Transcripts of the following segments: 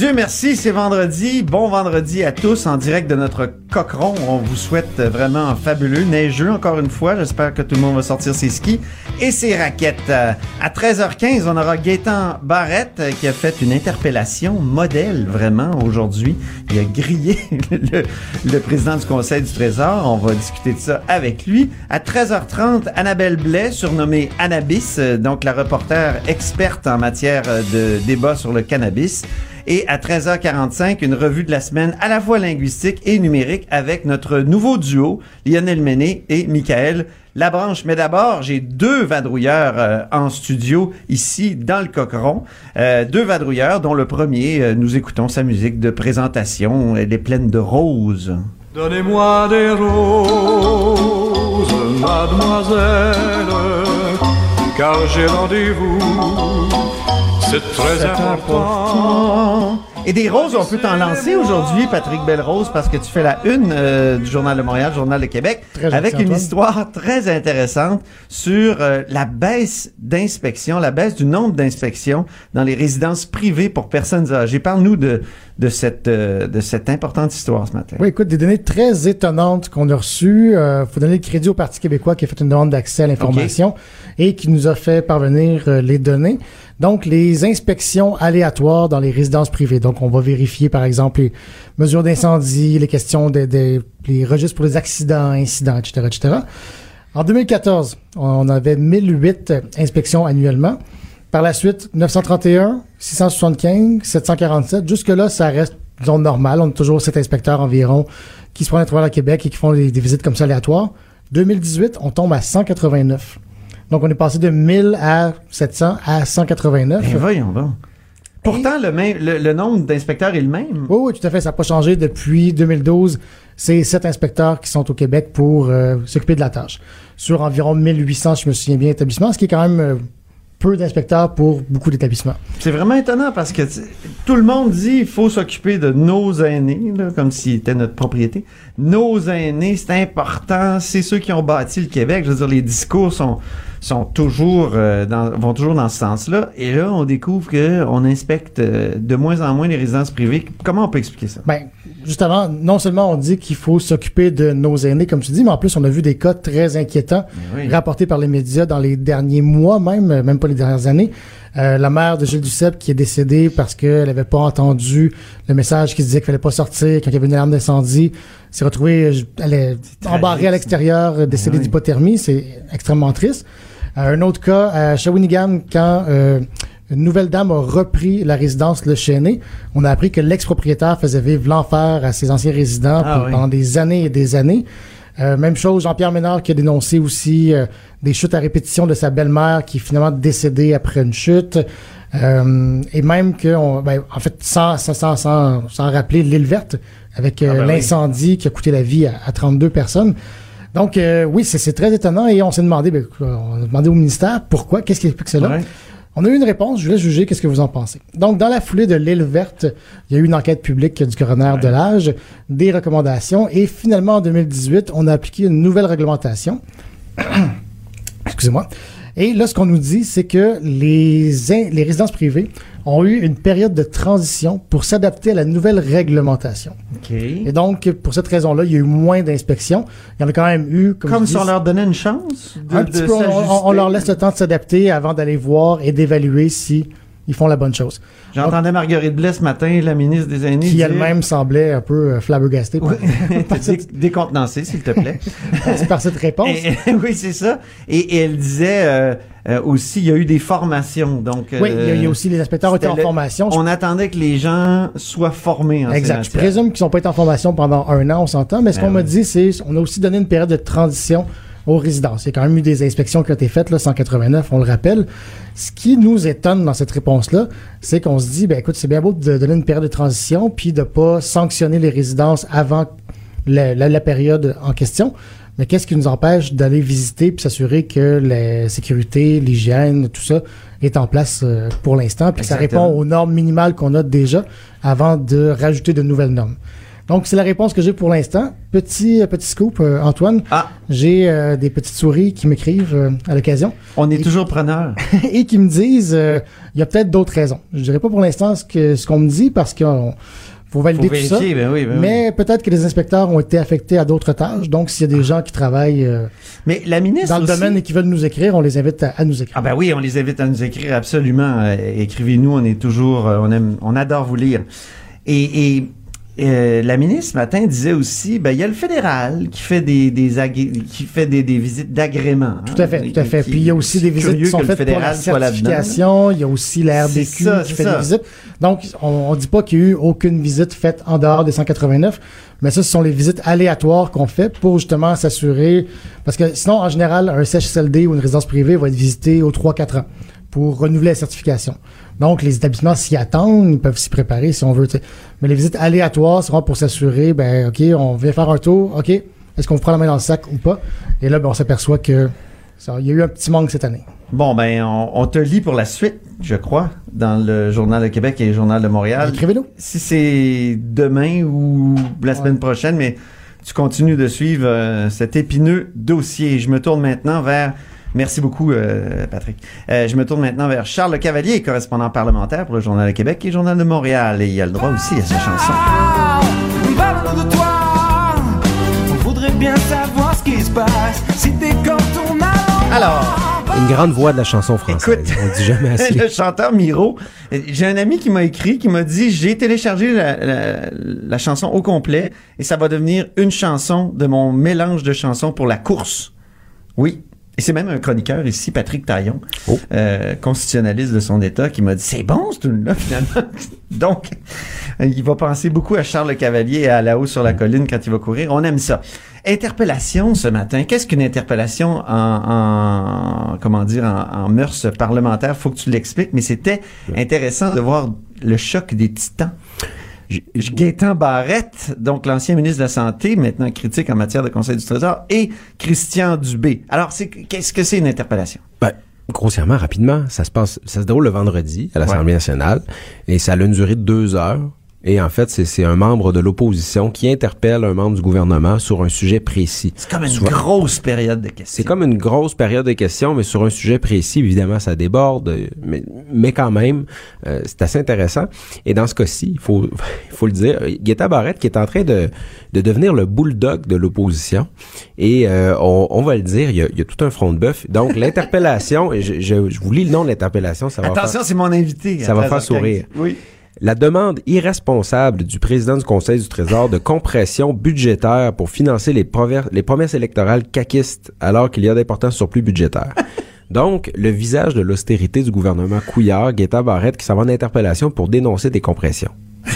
Dieu merci, c'est vendredi. Bon vendredi à tous en direct de notre cochon. On vous souhaite vraiment un fabuleux, neigeux encore une fois. J'espère que tout le monde va sortir ses skis et ses raquettes. Euh, À 13h15, on aura Gaétan Barrette qui a fait une interpellation modèle vraiment aujourd'hui. Il a grillé le, le président du Conseil du Trésor. On va discuter de ça avec lui. À 13h30, Annabelle Blais, surnommée Annabis, euh, donc la reporter experte en matière euh, de débat sur le cannabis. Et à 13h45, une revue de la semaine à la fois linguistique et numérique avec notre nouveau duo, Lionel Méné et Michael Labranche. Mais d'abord, j'ai deux vadrouilleurs euh, en studio ici dans le Cocheron. Euh, deux vadrouilleurs dont le premier, euh, nous écoutons sa musique de présentation. Elle est pleine de roses. Donnez-moi des roses, mademoiselle, car j'ai rendez-vous. C'est très important. Et des roses, on peut t'en lancer aujourd'hui, Patrick Belrose, parce que tu fais la une euh, du Journal de Montréal, Journal de Québec, Très avec une histoire très intéressante sur euh, la baisse d'inspection, la baisse du nombre d'inspections dans les résidences privées pour personnes âgées. Parle-nous de, de, cette, euh, de cette importante histoire ce matin. Oui, écoute, des données très étonnantes qu'on a reçues. Euh, faut donner le crédit au Parti québécois qui a fait une demande d'accès à l'information et qui nous a fait parvenir euh, les données. Donc, les inspections aléatoires dans les résidences privées. Donc, on va vérifier, par exemple, les mesures d'incendie, les questions des les registres pour les accidents, incidents, etc., etc. En 2014, on avait 1008 inspections annuellement. Par la suite, 931, 675, 747. Jusque-là, ça reste, disons, normal. On a toujours sept inspecteurs environ qui se prennent à travers le Québec et qui font des, des visites comme ça aléatoires. 2018, on tombe à 189. Donc, on est passé de 1000 à 700 à 189. Ben voyons donc. Pourtant, le, même, le, le nombre d'inspecteurs est le même. Oui, oui, tout à fait. Ça n'a pas changé depuis 2012. C'est sept inspecteurs qui sont au Québec pour euh, s'occuper de la tâche. Sur environ 1800, si je me souviens bien, établissements, ce qui est quand même euh, peu d'inspecteurs pour beaucoup d'établissements. C'est vraiment étonnant parce que tout le monde dit il faut s'occuper de nos aînés, là, comme s'ils étaient notre propriété. Nos aînés, c'est important, c'est ceux qui ont bâti le Québec. Je veux dire, les discours sont, sont toujours euh, dans, vont toujours dans ce sens-là. Et là, on découvre que on inspecte euh, de moins en moins les résidences privées. Comment on peut expliquer ça? Ben, justement, non seulement on dit qu'il faut s'occuper de nos aînés, comme tu dis, mais en plus, on a vu des cas très inquiétants Oui. rapportés par les médias dans les derniers mois même, euh, même pas les dernières années. Euh, la mère de Gilles Duceppe qui est décédée parce qu'elle n'avait pas entendu le message qui disait qu'il fallait pas sortir quand il y avait une alarme d'incendie. s'est retrouvée, elle est embarrée à l'extérieur, décédée Oui. d'hypothermie. C'est extrêmement triste. Euh, un autre cas à Shawinigan, quand euh, une nouvelle dame a repris la résidence Le Chêné, on a appris que l'ex-propriétaire faisait vivre l'enfer à ses anciens résidents Ah oui. pendant des années et des années. Euh, même chose, Jean-Pierre Ménard qui a dénoncé aussi euh, des chutes à répétition de sa belle-mère qui est finalement décédée après une chute. Euh, et même que, on, ben, en fait, sans, sans, sans, sans, rappeler l'île verte, avec Ah ben oui. l'incendie qui a coûté la vie à, à 32 personnes. Donc, euh, oui, c'est très étonnant et on s'est demandé, ben, on a demandé au ministère pourquoi, qu'est-ce qui explique cela? Ouais. On a eu une réponse, je vais juger qu'est-ce que vous en pensez. Donc, dans la foulée de l'île verte, il y a eu une enquête publique du coroner de l'âge, des recommandations, et finalement, en 2018, on a appliqué une nouvelle réglementation. Excusez-moi. Et là, ce qu'on nous dit, c'est que les résidences privées ont eu une période de transition pour s'adapter à la nouvelle réglementation. OK. Et donc, pour cette raison-là, il y a eu moins d'inspections. Il y en a quand même eu, comme, Comme si on leur donnait une chance de, un de petit peu, on, on- leur laisse le temps de s'adapter avant d'aller voir et d'évaluer si ils font la bonne chose. J'entendais Marguerite Blais ce matin, la ministre des Aînés, Qui elle-même semblait un peu euh, flabbergastée Dé- cette, décontenancée, s'il te plaît. par cette réponse. Et- oui, c'est ça. Et, et elle disait euh, euh, aussi, il y a eu des formations. Donc, oui, il y, a- il y a aussi les inspecteurs étaient en le- formation. On attendait que les gens soient formés en Exact. Je présume qu'ils n'ont pas été en formation pendant un an, on s'entend, mais ce Ben qu'on m'a oui. dit, c'est on a aussi donné une période de transition aux résidences. Il y a quand même eu des inspections qui ont été faites, là, 189, on le rappelle. Ce qui nous étonne dans cette réponse-là, c'est qu'on se dit, ben écoute, c'est bien beau de donner une période de transition, puis de pas sanctionner les résidences avant la, la- la période en question. Mais qu'est-ce qui nous empêche d'aller visiter puis s'assurer que la sécurité, l'hygiène, tout ça est en place euh, pour l'instant, puis que ça répond aux normes minimales qu'on a déjà avant de rajouter de nouvelles normes. Donc, c'est la réponse que j'ai pour l'instant. Petit, euh, petit scoop, euh, Antoine. Ah, J'ai euh, des petites souris qui m'écrivent euh, à l'occasion on est toujours preneur. et qui me disent il y a peut-être d'autres raisons. Je dirais pas pour l'instant ce qu'on me dit parce qu'on faut Faut valider tout ça. ben oui, ben oui. Mais peut-être que les inspecteurs ont été affectés à d'autres tâches. Donc, s'il y a des gens qui travaillent euh, Mais la ministre dans le aussi- domaine et qui veulent nous écrire, on les invite à, à nous écrire. Ah ben oui, on les invite à nous écrire absolument. Euh, Écrivez-nous, on est toujours, euh, on aime, on adore vous lire. Et, et euh, la ministre ce matin disait aussi, ben il y a le fédéral qui fait des, des agré- qui fait des, des visites d'agrément. hein. Tout à fait, tout à fait. Qui- Puis il y a aussi des visites qui sont faites pour la certification. Il y a aussi la RDQ ça, qui fait ça. des visites. Donc, on, on dit pas qu'il y a eu aucune visite faite en dehors des 189, mais ça, ce sont les visites aléatoires qu'on fait pour justement s'assurer, parce que sinon, en général, un CHSLD ou une résidence privée va être visité aux 3-4 ans pour renouveler la certification. Donc, les établissements s'y attendent, ils peuvent s'y préparer si on veut. Mais les visites aléatoires, vraiment pour s'assurer, ben, OK, on vient faire un tour, OK, est-ce qu'on vous prend la main dans le sac ou pas? Et là, ben, on s'aperçoit que ça, il y a eu un petit manque cette année. Bon ben, on, on te lit pour la suite, je crois, dans le Journal de Québec et le Journal de Montréal. Écrivez-nous. Si c'est demain ou la semaine prochaine, mais tu continues de suivre euh, cet épineux dossier. Je me tourne maintenant vers. Merci beaucoup, euh, Patrick. Euh, je me tourne maintenant vers Charles Le Cavalier, correspondant parlementaire pour le Journal de Québec et le Journal de Montréal. Et il a le droit aussi à sa chanson. Parle-nous de toi. On voudrait bien savoir ce qui se passe. Si t'es comme ton allant. Alors, Une grande voix de la chanson française. Écoute. On dit jamais assez. le chanteur Miro, j'ai un ami qui m'a écrit, qui m'a dit j'ai téléchargé la, la- la chanson au complet et ça va devenir une chanson de mon mélange de chansons pour la course. Oui. Et c'est même un chroniqueur ici, Patrick Taillon, Oh. euh, constitutionnaliste de son État, qui m'a dit c'est bon ce tune là finalement. Donc, euh, il va penser beaucoup à Charles Le Cavalier et à La Haut sur la colline quand il va courir. On aime ça. Interpellation ce matin. Qu'est-ce qu'une interpellation en, en- comment dire en, en mœurs parlementaires Faut que tu l'expliques. Mais c'était intéressant de voir le choc des titans. Gaétan Barrette, donc l'ancien ministre de la Santé, maintenant critique en matière de Conseil du Trésor, et Christian Dubé. Alors, c'est qu'est-ce que c'est une interpellation? Ben, grossièrement, rapidement, ça se passe, ça se déroule le vendredi à l'Assemblée Ouais. nationale et ça a une durée de deux heures. Et en fait, c'est- un membre de l'opposition qui interpelle un membre du gouvernement sur un sujet précis. C'est comme une Souvent- grosse période de questions. C'est comme une grosse période de questions, mais sur un sujet précis, évidemment, ça déborde, mais, mais quand même, euh, c'est assez intéressant. Et dans ce cas-ci, il faut, il faut le dire, Guetta Barrette qui est en train de, de devenir le bulldog de l'opposition. Et euh, on, on va le dire, il y a, il y a tout un front de bœuf. Donc, l'interpellation, je, je, je vous lis le nom de l'interpellation, ça va Attention, c'est mon invité. Ça va faire 13h15. sourire. Oui. La demande irresponsable du président du Conseil du Trésor de compression budgétaire pour financer les, promesses électorales caquistes alors qu'il y a d'importants surplus budgétaires. Donc, le visage de l'austérité du gouvernement Couillard, Guetta Barrette, qui s'en va en interpellation pour dénoncer des compressions.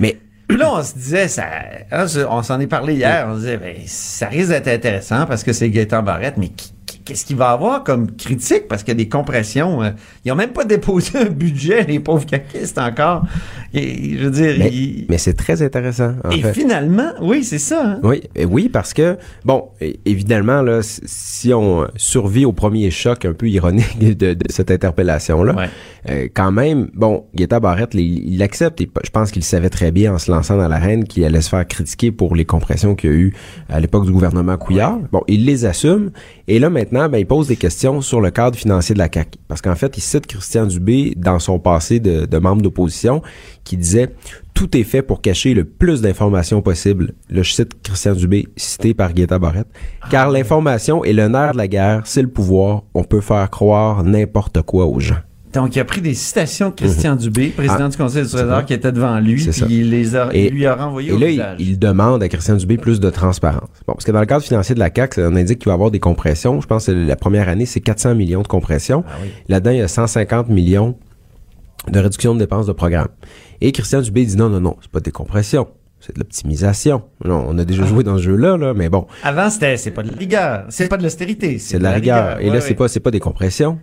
Mais là, on se disait, ça, hein, on s'en est parlé hier, on se disait, ben, ça risque d'être intéressant parce que c'est Gaëtan Barrette, mais qui- qu'est-ce qu'il va avoir comme critique? Parce qu'il y a des compressions. euh, ils n'ont même pas déposé un budget, les pauvres caquistes encore. Et, je veux dire, mais, c'est très intéressant. En et fait. finalement, oui, c'est ça. hein. Oui, et oui, parce que, bon, évidemment, là, si on survit au premier choc un peu ironique de, de cette interpellation-là, Ouais. euh, quand même, bon, Guetta Barrette, il, il accepte, et p- je pense qu'il savait très bien en se lançant dans l'arène qu'il allait se faire critiquer pour les compressions qu'il y a eu à l'époque du gouvernement Couillard. Bon, il les assume, et là, maintenant, ben, il pose des questions sur le cadre financier de la CAQ. Parce qu'en fait, il cite Christian Dubé dans son passé de, de membre d'opposition, qui disait tout est fait pour cacher le plus d'informations possible. Là, je cite Christian Dubé, cité par Guetta Barrette. Car l'information est le nerf de la guerre, c'est le pouvoir. On peut faire croire n'importe quoi aux gens. Donc, il a pris des citations de Christian Dubé, président Ah, du Conseil du Trésor, qui était devant lui, puis il, les a, Et- il lui a renvoyé Et au là, il, visage. il demande à Christian Dubé plus de transparence. Bon, parce que dans le cadre financier de la CAQ, on indique qu'il va y avoir des compressions. Je pense que la première année, c'est 400 millions de compressions. Ah oui. Là-dedans, il y a 150 millions de réduction de dépenses de programme. Et Christian Dubé dit non, non, non, c'est pas des compressions. C'est de l'optimisation. Non, on a Ah. déjà joué dans ce jeu-là, là, mais bon, Avant, c'était, c'est pas de la rigueur, c'est pas de l'austérité. c'est de la rigueur. Et là, Ouais, c'est pas, c'est pas des compressions.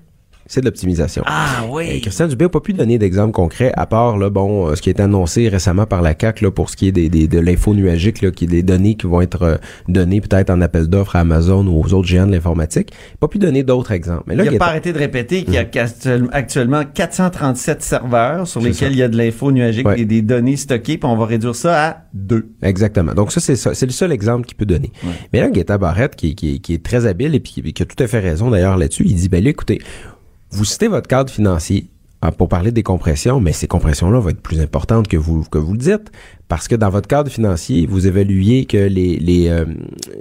C'est de l'optimisation. Ah Et oui. Christian Dubé n'a pas pu donner d'exemple concret, à part là, bon, euh, ce qui est annoncé récemment par la CAC là, pour ce qui est des, des- de l'info nuagique, là, qui est des données qui vont être euh, données peut-être en appel d'offres à Amazon ou aux autres géants de l'informatique. Il n'a pas pu donner d'autres exemples. Mais là, il n'a est- pas arrêté de répéter qu'il y a Mm. qu'actuel- actuellement 437 serveurs sur lesquels il y a de l'info nuagique Ouais. et des données stockées, puis on va réduire ça à deux. Exactement. Donc ça, c'est ça. C'est le seul exemple qu'il peut donner. Mais là, Guetta Barrette, qui, qui, qui est très habile et puis qui, qui a tout à fait raison d'ailleurs là-dessus, il dit, ben là, écoutez, vous citez votre cadre financier hein, pour parler des compressions, mais ces compressions-là vont être plus importantes que vous, que vous le dites, parce que dans votre cadre financier, vous évaluez que les, les, euh,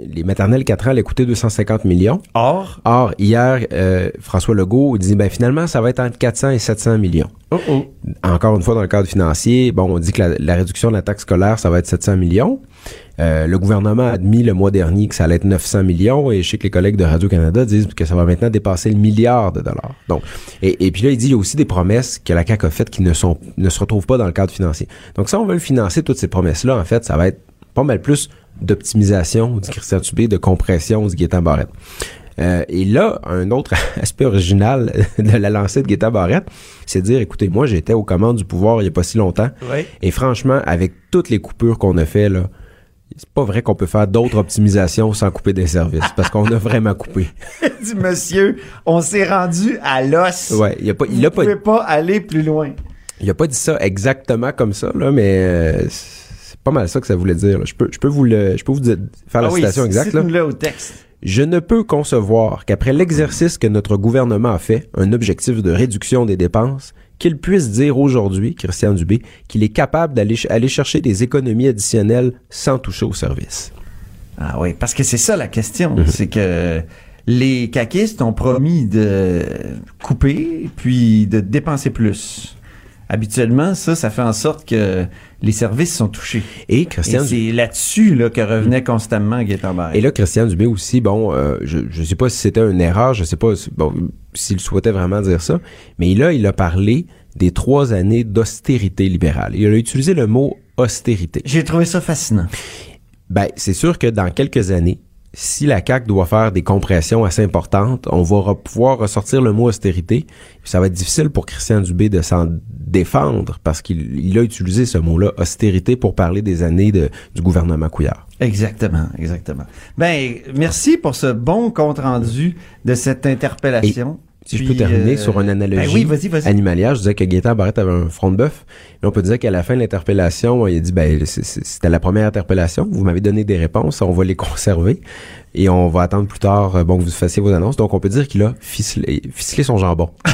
les maternelles 4 ans allaient coûter 250 millions. Or, Or, hier, euh, François Legault dit, ben finalement, ça va être entre 400 et 700 millions. oh oh. Encore une fois, dans le cadre financier, bon, on dit que la, la réduction de la taxe scolaire, ça va être 700 millions. Euh, le gouvernement a admis le mois dernier que ça allait être 900 millions et je sais que les collègues de Radio-Canada disent que ça va maintenant dépasser le milliard de dollars. Donc, et, et puis là, il dit il y a aussi des promesses que la CAQ a faites qui ne sont ne se retrouvent pas dans le cadre financier. Donc, ça, on veut le financer, toutes ces promesses-là, en fait, ça va être pas mal plus d'optimisation, dit Christian Tubé, de compression, dit Gaétan Barrette. Euh, et là, un autre aspect original de la lancée de Gaétan Barrette, c'est de dire, écoutez, moi, j'étais aux commandes du pouvoir il n'y a pas si longtemps. Oui. Et franchement, avec toutes les coupures qu'on a fait, là, c'est pas vrai qu'on peut faire d'autres optimisations sans couper des services, parce qu'on a vraiment coupé. dit monsieur, on s'est rendu à l'os. Ouais, il a pas, il Vous a pas, pouvez pas aller plus loin. il a pas dit ça exactement comme ça, là, mais euh, c'est pas mal ça que ça voulait dire. là. Je peux, je peux vous le, je peux vous dire- faire la Ah oui, citation exacte. là. cite-nous-le au texte. Je ne peux concevoir qu'après l'exercice que notre gouvernement a fait, un objectif de réduction des dépenses, qu'il puisse dire aujourd'hui, Christian Dubé, qu'il est capable d'aller ch- aller chercher des économies additionnelles sans toucher au service. Ah oui, parce que c'est ça la question. Mhm. C'est que les caquistes ont promis de couper puis de dépenser plus. Habituellement, ça, ça fait en sorte que les services sont touchés. Et Christian c'est là-dessus là, que revenait constamment Barrette. et là, Christian Dubé aussi, bon, euh, je ne sais pas si c'était une erreur, je sais pas bon, s'il souhaitait vraiment dire ça, mais là, il a parlé des trois années d'austérité libérale. Il a utilisé le mot austérité. J'ai trouvé ça fascinant. Ben, c'est sûr que dans quelques années, si la CAQ doit faire des compressions assez importantes, on va pouvoir ressortir le mot austérité. Ça va être difficile pour Christian Dubé de s'en défendre parce qu'il il a utilisé ce mot-là, austérité, pour parler des années de- du gouvernement Couillard. Exactement, exactement. Ben, merci pour ce bon compte rendu de cette interpellation. Si je peux terminer euh, sur une analogie ben oui, vas-y. animalière, je disais que Gaétan Barrette avait un front de bœuf. On peut dire qu'à la fin de l'interpellation, il a dit, ben, c'était la première interpellation. Vous m'avez donné des réponses. On va les conserver. Et on va attendre plus tard, euh, bon, que vous fassiez vos annonces. Donc, on peut dire qu'il a ficelé, ficelé son jambon.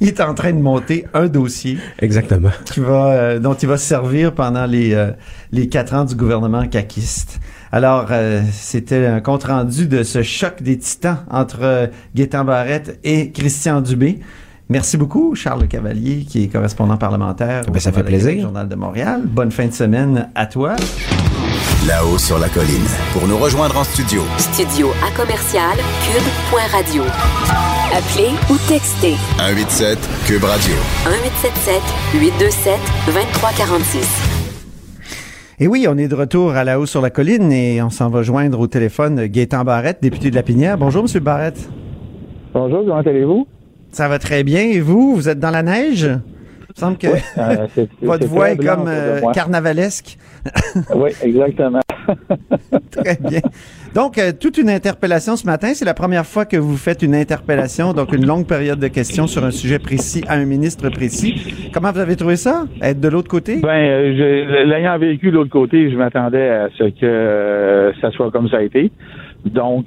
Il est en train de monter un dossier Exactement. qui va, euh, dont il va se servir pendant les, euh, les quatre ans du gouvernement caquiste. Alors, euh, c'était un compte-rendu de ce choc des titans entre euh, Gaétan Barrette et Christian Dubé. Merci beaucoup, Charles Cavalier, qui est correspondant parlementaire au Ben, ça fait Journal de Québec, plaisir. Journal de Montréal. Bonne fin de semaine à toi. Là-haut sur la colline. Pour nous rejoindre en studio, Studio à commercial cube.radio. Appelez ou textez 187 Cube Radio. 1877 827 2346. Et oui, on est de retour à la haut sur la colline et on s'en va joindre au téléphone Gaétan Barrette, député de la Pinière. Bonjour, Monsieur Barrette. Bonjour, comment allez-vous? Ça va très bien. Et vous, vous êtes dans la neige? Il me semble que Euh, c'est- votre voix est comme euh, carnavalesque. Oui, exactement. Très bien. Donc, euh, toute une interpellation ce matin. C'est la première fois que vous faites une interpellation, donc une longue période de questions sur un sujet précis à un ministre précis. Comment vous avez trouvé ça? Être de l'autre côté? Ben, euh, l'ayant vécu de l'autre côté, je m'attendais à ce que ça soit comme ça a été. Donc,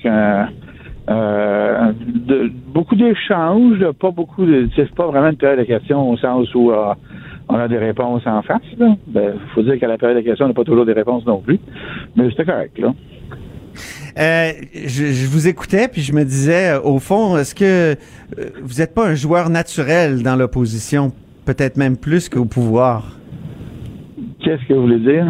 euh, de- beaucoup d'échanges, pas beaucoup de. C'est pas vraiment une période de questions au sens où euh, on a des réponses en face. Il ben, faut dire qu'à la période de questions, on n'a pas toujours des réponses non plus. Mais c'était correct, là. Euh, je, je vous écoutais, puis je me disais, au fond, est-ce que vous n'êtes pas un joueur naturel dans l'opposition, peut-être même plus qu'au pouvoir? Qu'est-ce que vous voulez dire?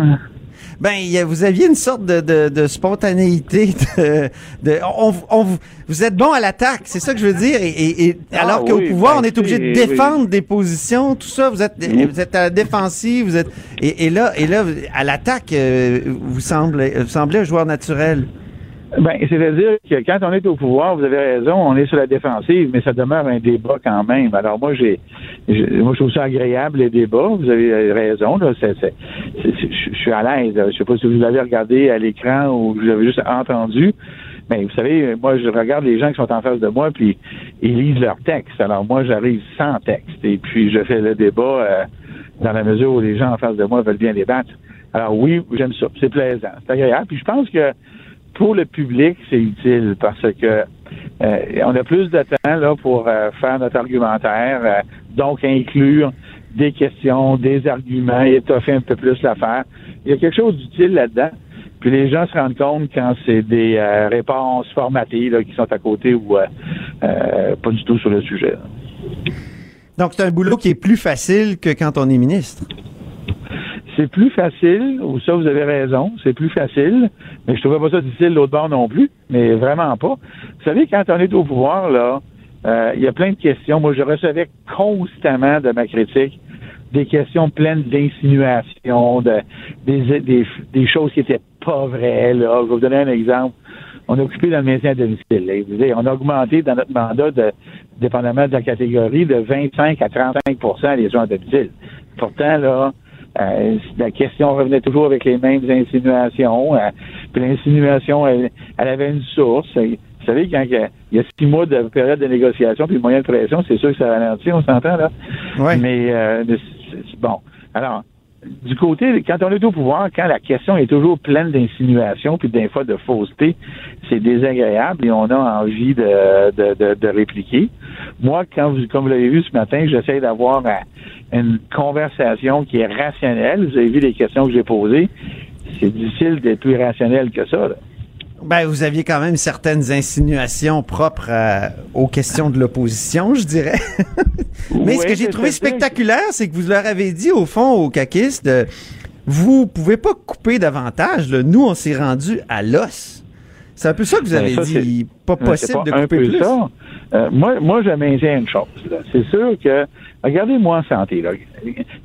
Ben, y a- vous aviez une sorte de, de, de spontanéité. De, de- on, on- vous êtes bon à l'attaque, c'est ça que je veux dire. Et, et- et Ah alors qu'au oui, pouvoir, ben, on est obligé de défendre des positions, tout ça. Vous êtes, vous êtes à la défensive, vous êtes. Et, et là, et là, à l'attaque, euh, vous semblez, vous semblez un joueur naturel. Ben, c'est-à-dire que quand on est au pouvoir, vous avez raison, on est sur la défensive, mais ça demeure un débat quand même. Alors moi, j'ai, moi, je trouve ça agréable les débats. Vous avez raison. Là, c'est- je suis à l'aise. Je sais pas si vous l'avez regardé à l'écran ou vous l'avez juste entendu. Mais vous savez, moi, je regarde les gens qui sont en face de moi, puis ils lisent leur texte. Alors moi, j'arrive sans texte, et puis je fais le débat euh, dans la mesure où les gens en face de moi veulent bien débattre. Alors oui, j'aime ça. C'est plaisant, c'est agréable. Puis je pense que pour le public, c'est utile parce que euh, on a plus de temps pour euh, faire notre argumentaire, euh, donc inclure des questions, des arguments, étoffer un peu plus l'affaire. Il y a quelque chose d'utile là-dedans. Puis les gens se rendent compte quand c'est des réponses formatées qui sont à côté ou pas du tout sur le sujet. Donc, c'est un boulot qui est plus facile que quand on est ministre. C'est plus facile, ou ça vous avez raison, c'est plus facile, mais je trouvais pas ça difficile l'autre bord non plus, mais vraiment pas. Vous savez, quand on est au pouvoir, là, euh, il y a plein de questions. Moi, je recevais constamment de ma critique des questions pleines d'insinuations, de, des, des, choses qui étaient pas vraies. Là. Je vais vous donner un exemple. On a occupé dans le maintien à domicile. On a augmenté dans notre mandat, de, dépendamment de la catégorie, de 25 à 35% les gens à domicile. Pourtant, là, euh, la question revenait toujours avec les mêmes insinuations. euh, puis l'insinuation, elle, elle avait une source. Et Vous savez, quand il y a- il y a six mois de période de négociation puis moyen de pression, c'est sûr que ça ralentit, on s'entend là. Ouais. Mais, euh, mais bon. Alors, du côté, quand on est au pouvoir, quand la question est toujours pleine d'insinuations puis des fois de fausseté, c'est désagréable et on a envie de, de, de, de répliquer. Moi, quand vous, comme vous l'avez vu ce matin, j'essaie d'avoir une conversation qui est rationnelle. Vous avez vu les questions que j'ai posées? C'est difficile d'être plus rationnel que ça. là. Ben, vous aviez quand même certaines insinuations propres à- aux questions de l'opposition, je dirais. Mais ce que j'ai trouvé spectaculaire, c'est que vous leur avez dit, au fond, aux caquistes, euh, vous pouvez pas couper davantage. là. Nous, on s'est rendu à l'os. C'est un peu ça que vous Ben, avez ça, dit. Pas possible pas de un couper peu plus. ça. Euh, moi, moi, je maintiens une chose. C'est sûr que, regardez-moi en santé. Là.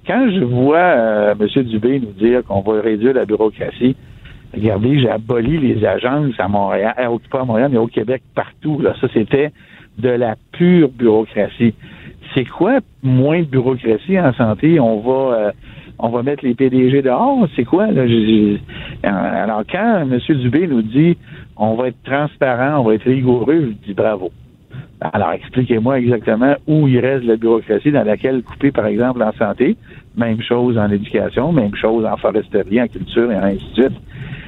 Quand je vois euh, M. Dubé nous dire qu'on va réduire la bureaucratie, regardez, j'ai aboli les agences à Montréal, euh, pas à Montréal, mais au Québec, partout. Là. Ça, c'était de la pure bureaucratie. C'est quoi moins de bureaucratie en santé? On va... euh, on va mettre les PDG dehors? C'est quoi? Là? J'ai- Alors, quand M. Dubé nous dit on va être transparent, on va être rigoureux, je dis bravo. Alors, expliquez-moi exactement où il reste la bureaucratie dans laquelle couper, par exemple, en santé. Même chose en éducation, même chose en foresterie, en culture et ainsi de suite.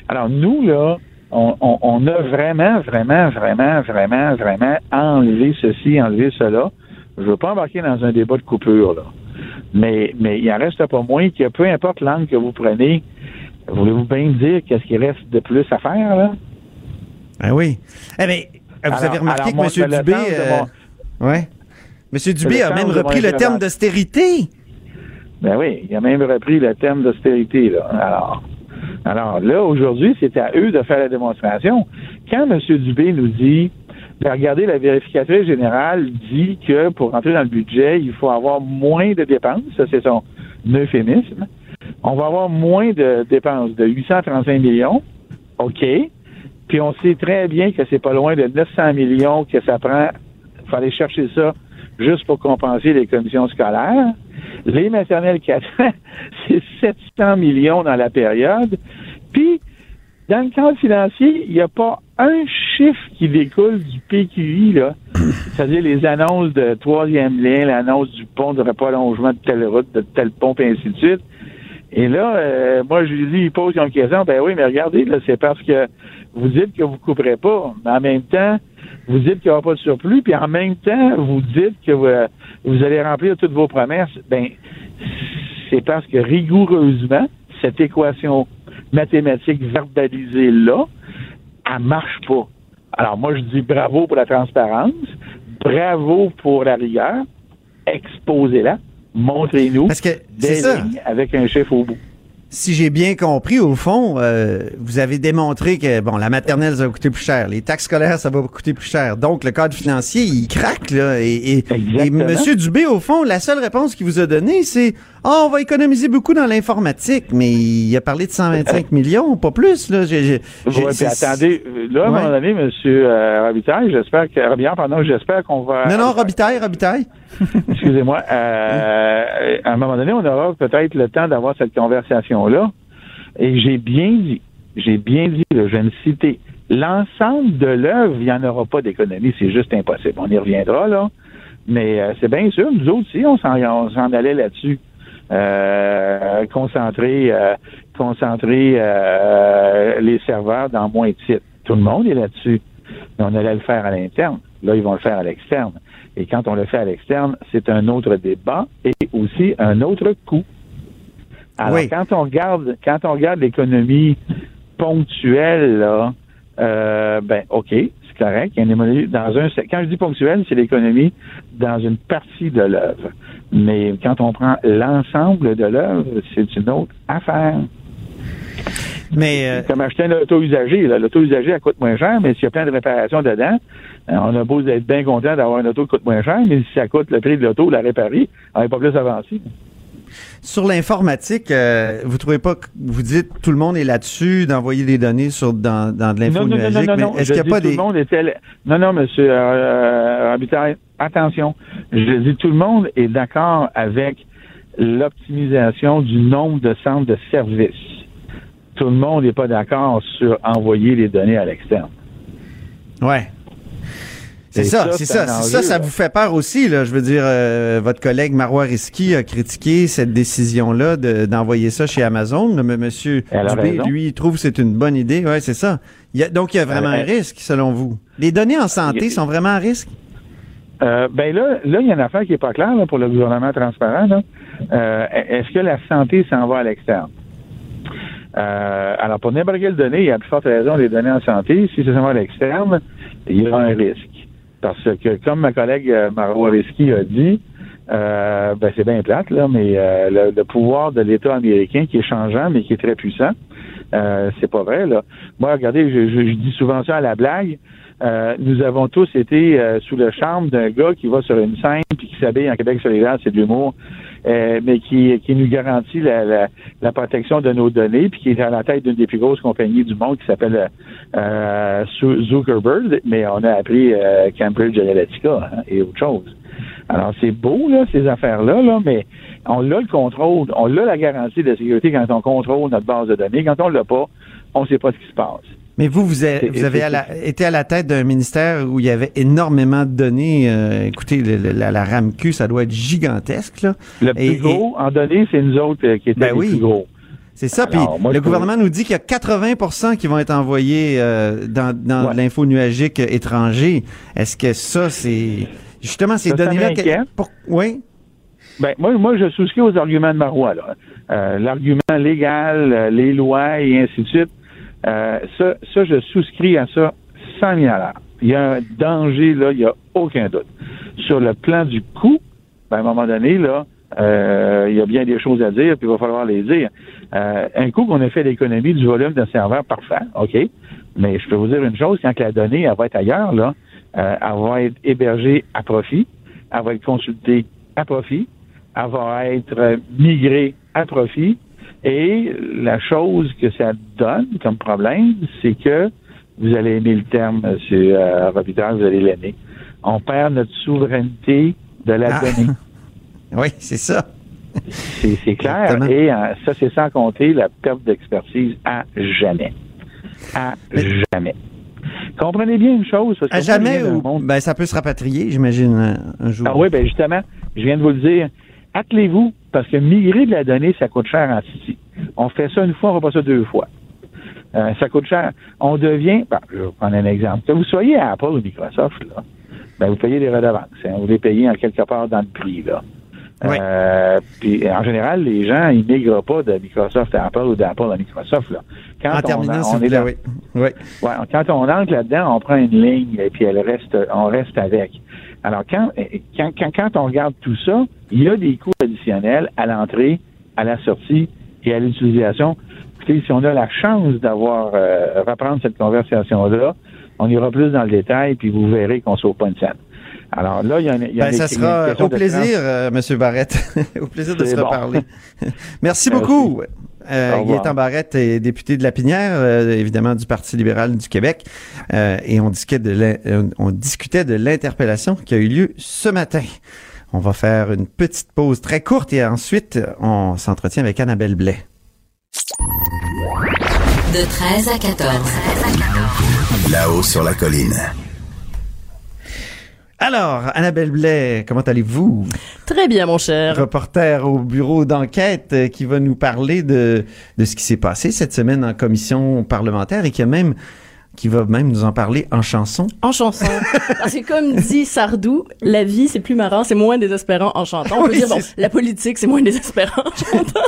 Alors, nous, là, on, on- on a vraiment, vraiment, vraiment, vraiment, vraiment enlevé ceci, enlevé cela. Je veux pas embarquer dans un débat de coupure, là. Mais, mais il en reste pas moins que peu importe l'angle que vous prenez, voulez-vous bien me dire qu'est-ce qu'il reste de plus à faire, là? Ah oui. Eh bien, vous Alors- avez remarqué alors, que M. Dubé... euh, ouais. M. Dubé a même repris le terme d'austérité. Ben oui, il a même repris le thème d'austérité, là. Alors, alors là, aujourd'hui, c'est à eux de faire la démonstration. Quand M. Dubé nous dit, ben, regardez, la vérificatrice générale dit que pour rentrer dans le budget, il faut avoir moins de dépenses. Ça, c'est son euphémisme. On va avoir moins de dépenses de 835 millions. OK. Puis on sait très bien que c'est pas loin de 900 millions que ça prend. Il faut aller chercher ça juste pour compenser les commissions scolaires. Les maternelles 4 ans, c'est 700 millions dans la période. Puis, dans le cadre financier, il n'y a pas un chiffre qui découle du PQI, là. C'est-à-dire les annonces de troisième lien, l'annonce du pont de prolongement de telle route, de tel pont, et ainsi de suite. Et là, euh, moi, je lui dis, il pose une question, ben oui, mais regardez, là, c'est parce que vous dites que vous couperez pas, mais en même temps, vous dites qu'il n'y aura pas de surplus, puis en même temps, vous dites que vous, euh, vous allez remplir toutes vos promesses. Ben, c'est parce que rigoureusement, cette équation mathématique verbalisée là, elle marche pas. Alors moi, je dis bravo pour la transparence, bravo pour la rigueur, exposez-la, montrez-nous Parce que des lignes avec un chiffre au bout. Si j'ai bien compris, au fond, euh, vous avez démontré que bon, la maternelle, ça va coûter plus cher, les taxes scolaires, ça va coûter plus cher. Donc, le cadre financier, il craque, là. Et, et, et Exactement. M. Dubé, au fond, la seule réponse qu'il vous a donnée, c'est Ah, on va économiser beaucoup dans l'informatique, mais il a parlé de 125 millions, pas plus, là. Ouais, puis c'est- attendez, là, à un Ouais. moment donné, M. Euh, Robitaille, j'espère que Robillard, pardon, j'espère qu'on va. Non, non, Robitaille, Robitaille. Excusez-moi. euh, à un moment donné, on aura peut-être le temps d'avoir cette conversation-là. Et j'ai bien dit, j'ai bien dit, je vais me citer, l'ensemble de l'œuvre, il n'y en aura pas d'économie, c'est juste impossible. On y reviendra, là. Mais euh, c'est bien sûr, nous autres aussi, on s'en, allait là-dessus. Euh, concentrer, les serveurs dans moins de sites. Tout le monde est là-dessus. Mais on allait le faire à l'interne. Là, ils vont le faire à l'externe. Et quand on le fait à l'externe, c'est un autre débat et aussi un autre coût. Alors, Oui. quand on regarde, quand on regarde l'économie ponctuelle, là, euh, ben, OK, c'est correct. Il y a une économie dans un, quand je dis ponctuelle, c'est l'économie dans une partie de l'œuvre. Mais quand on prend l'ensemble de l'œuvre, c'est une autre affaire. Mais, euh, Comme acheter un auto usagé. L'auto usagé, elle coûte moins cher, mais s'il y a plein de réparations dedans, euh, on a beau être bien content d'avoir un auto qui coûte moins cher, mais si ça coûte le prix de l'auto, la réparer, on n'est pas plus avancé. Sur l'informatique, euh, vous trouvez pas que vous dites tout le monde est là-dessus d'envoyer des données sur dans, dans de l'info Non, non, non, non, non, mais est-ce qu'il n'y a pas tout des le monde Non, non, monsieur euh, Robitaille, attention. Je dis tout le monde est d'accord avec l'optimisation du nombre de centres de services. Tout le monde n'est pas d'accord sur envoyer les données à l'externe. Ouais. C'est ça, c'est ça, c'est ça, ça vous fait peur aussi, là. Je veux dire, euh, votre collègue Marois Risky a critiqué cette décision-là de- d'envoyer ça chez Amazon. Mais M. Monsieur Dubé, raison. lui, il trouve que c'est une bonne idée. Ouais, c'est ça. Il y a- donc, il y a vraiment Elle- un risque, selon vous. Les données en santé a- sont vraiment un risque? Euh, ben là, là, il y a une affaire qui est pas claire là, pour le gouvernement transparent. Euh, Est-ce que la santé s'en va à l'externe? Euh, alors, pour n'importe quelle donnée, il y a plus forte raison les données en santé. Si va à l'externe, il y a un risque. Parce que, comme ma collègue euh, Risky a dit, euh, ben c'est bien plate, là, mais euh, le, le pouvoir de l'État américain qui est changeant, mais qui est très puissant, euh, c'est pas vrai. Là. Moi, regardez, je, je- je dis souvent ça à la blague. Euh, nous avons tous été sous le charme d'un gars qui va sur une scène puis qui s'habille en Québec solidaire, c'est de l'humour, euh, mais qui, qui nous garantit la, la, la protection de nos données, puis qui est à la tête d'une des plus grosses compagnies du monde qui s'appelle euh, Zu- Zuckerberg, mais on a appris euh, Cambridge Analytica hein, et autre chose. Alors c'est beau là ces affaires-là, là, mais on a le contrôle, on a la garantie de sécurité quand on contrôle notre base de données. Quand on l'a pas, on ne sait pas ce qui se passe. Mais vous, vous avez, vous avez à la- été à la tête d'un ministère où il y avait énormément de données. Euh, écoutez, le- la, la RAMQ, ça doit être gigantesque, là. Le plus Et- gros en données, c'est nous autres euh, qui étions Ben les oui. plus gros. C'est ça. Puis le je gouvernement nous dit qu'il y a 80% qui vont être envoyés euh, dans, dans Ouais. l'info nuagique étranger. Est-ce que ça, c'est justement ces données-là pour- Oui? Ben, moi, moi, je souscris aux arguments de Marois, là. Euh, L'argument légal, euh, les lois et ainsi de suite. Euh, ça, ça, je souscris à ça sans mille à l'heure. Il y a un danger, là, il n'y a aucun doute. Sur le plan du coût, ben, à un moment donné, là, euh, il y a bien des choses à dire, puis il va falloir les dire. Euh, un coup qu'on a fait l'économie du volume d'un serveur, parfait, OK? Mais je peux vous dire une chose, quand la donnée elle va être ailleurs, là, euh, elle va être hébergée à profit, elle va être consultée à profit, elle va être migrée à profit. Et la chose que ça donne comme problème, c'est que vous allez aimer le terme, M. Euh, Robitaille, vous allez l'aimer. On perd notre souveraineté de la Ah. donnée. Oui, c'est ça. C'est clair. Exactement. Et euh, ça, c'est sans compter la perte d'expertise à jamais. À jamais. Comprenez bien une chose. Parce que À jamais ou ben ça peut se rapatrier, j'imagine un, un jour. Ah oui, ben justement, je viens de vous le dire. Attelez-vous, parce que migrer de la donnée, ça coûte cher en Titi. On fait ça une fois, on va pas ça deux fois. Euh, ça coûte cher. On devient, ben, je vais prendre un exemple. Que vous soyez à Apple ou Microsoft, là, ben, vous payez des redevances. hein. vous les payez en quelque part dans le prix, là. Oui. Euh, puis en général, les gens, ils migrent pas de Microsoft à Apple ou d'Apple à Microsoft, là. Quand en on, terminant, on est oui. Oui. Ouais, quand on entre là-dedans, on prend une ligne et puis elle reste, on reste avec. Alors quand, quand, quand, quand on regarde tout ça, il y a des coûts additionnels à l'entrée, à la sortie et à l'utilisation. Écoutez, si on a la chance d'avoir euh, reprendre cette conversation-là, on ira plus dans le détail, puis vous verrez qu'on ne sauve pas une scène. Alors là, il y a, il y a Ben, des- ça une sera au plaisir, euh, Monsieur Barrette. au plaisir de se bon. reparler. Merci Merci. Euh. Gaétan Barrette est député de la Pinière, euh, évidemment du Parti libéral du Québec, Euh, et on discutait de l'in- euh, on discutait de l'interpellation qui a eu lieu ce matin. On va faire une petite pause très courte et ensuite on s'entretient avec Annabelle Blais. De 13 à 14. Là-haut sur la colline. Alors, Annabelle Blais, comment allez-vous? Très bien, mon cher. reporter au bureau d'enquête euh, qui va nous parler de, de ce qui s'est passé cette semaine en commission parlementaire et qui a même qui va même nous en parler en chanson. En chanson. Parce que comme dit Sardou, la vie, c'est plus marrant, c'est moins désespérant en chantant. On peut Oui, dire, bon, la politique, c'est moins désespérant en chantant.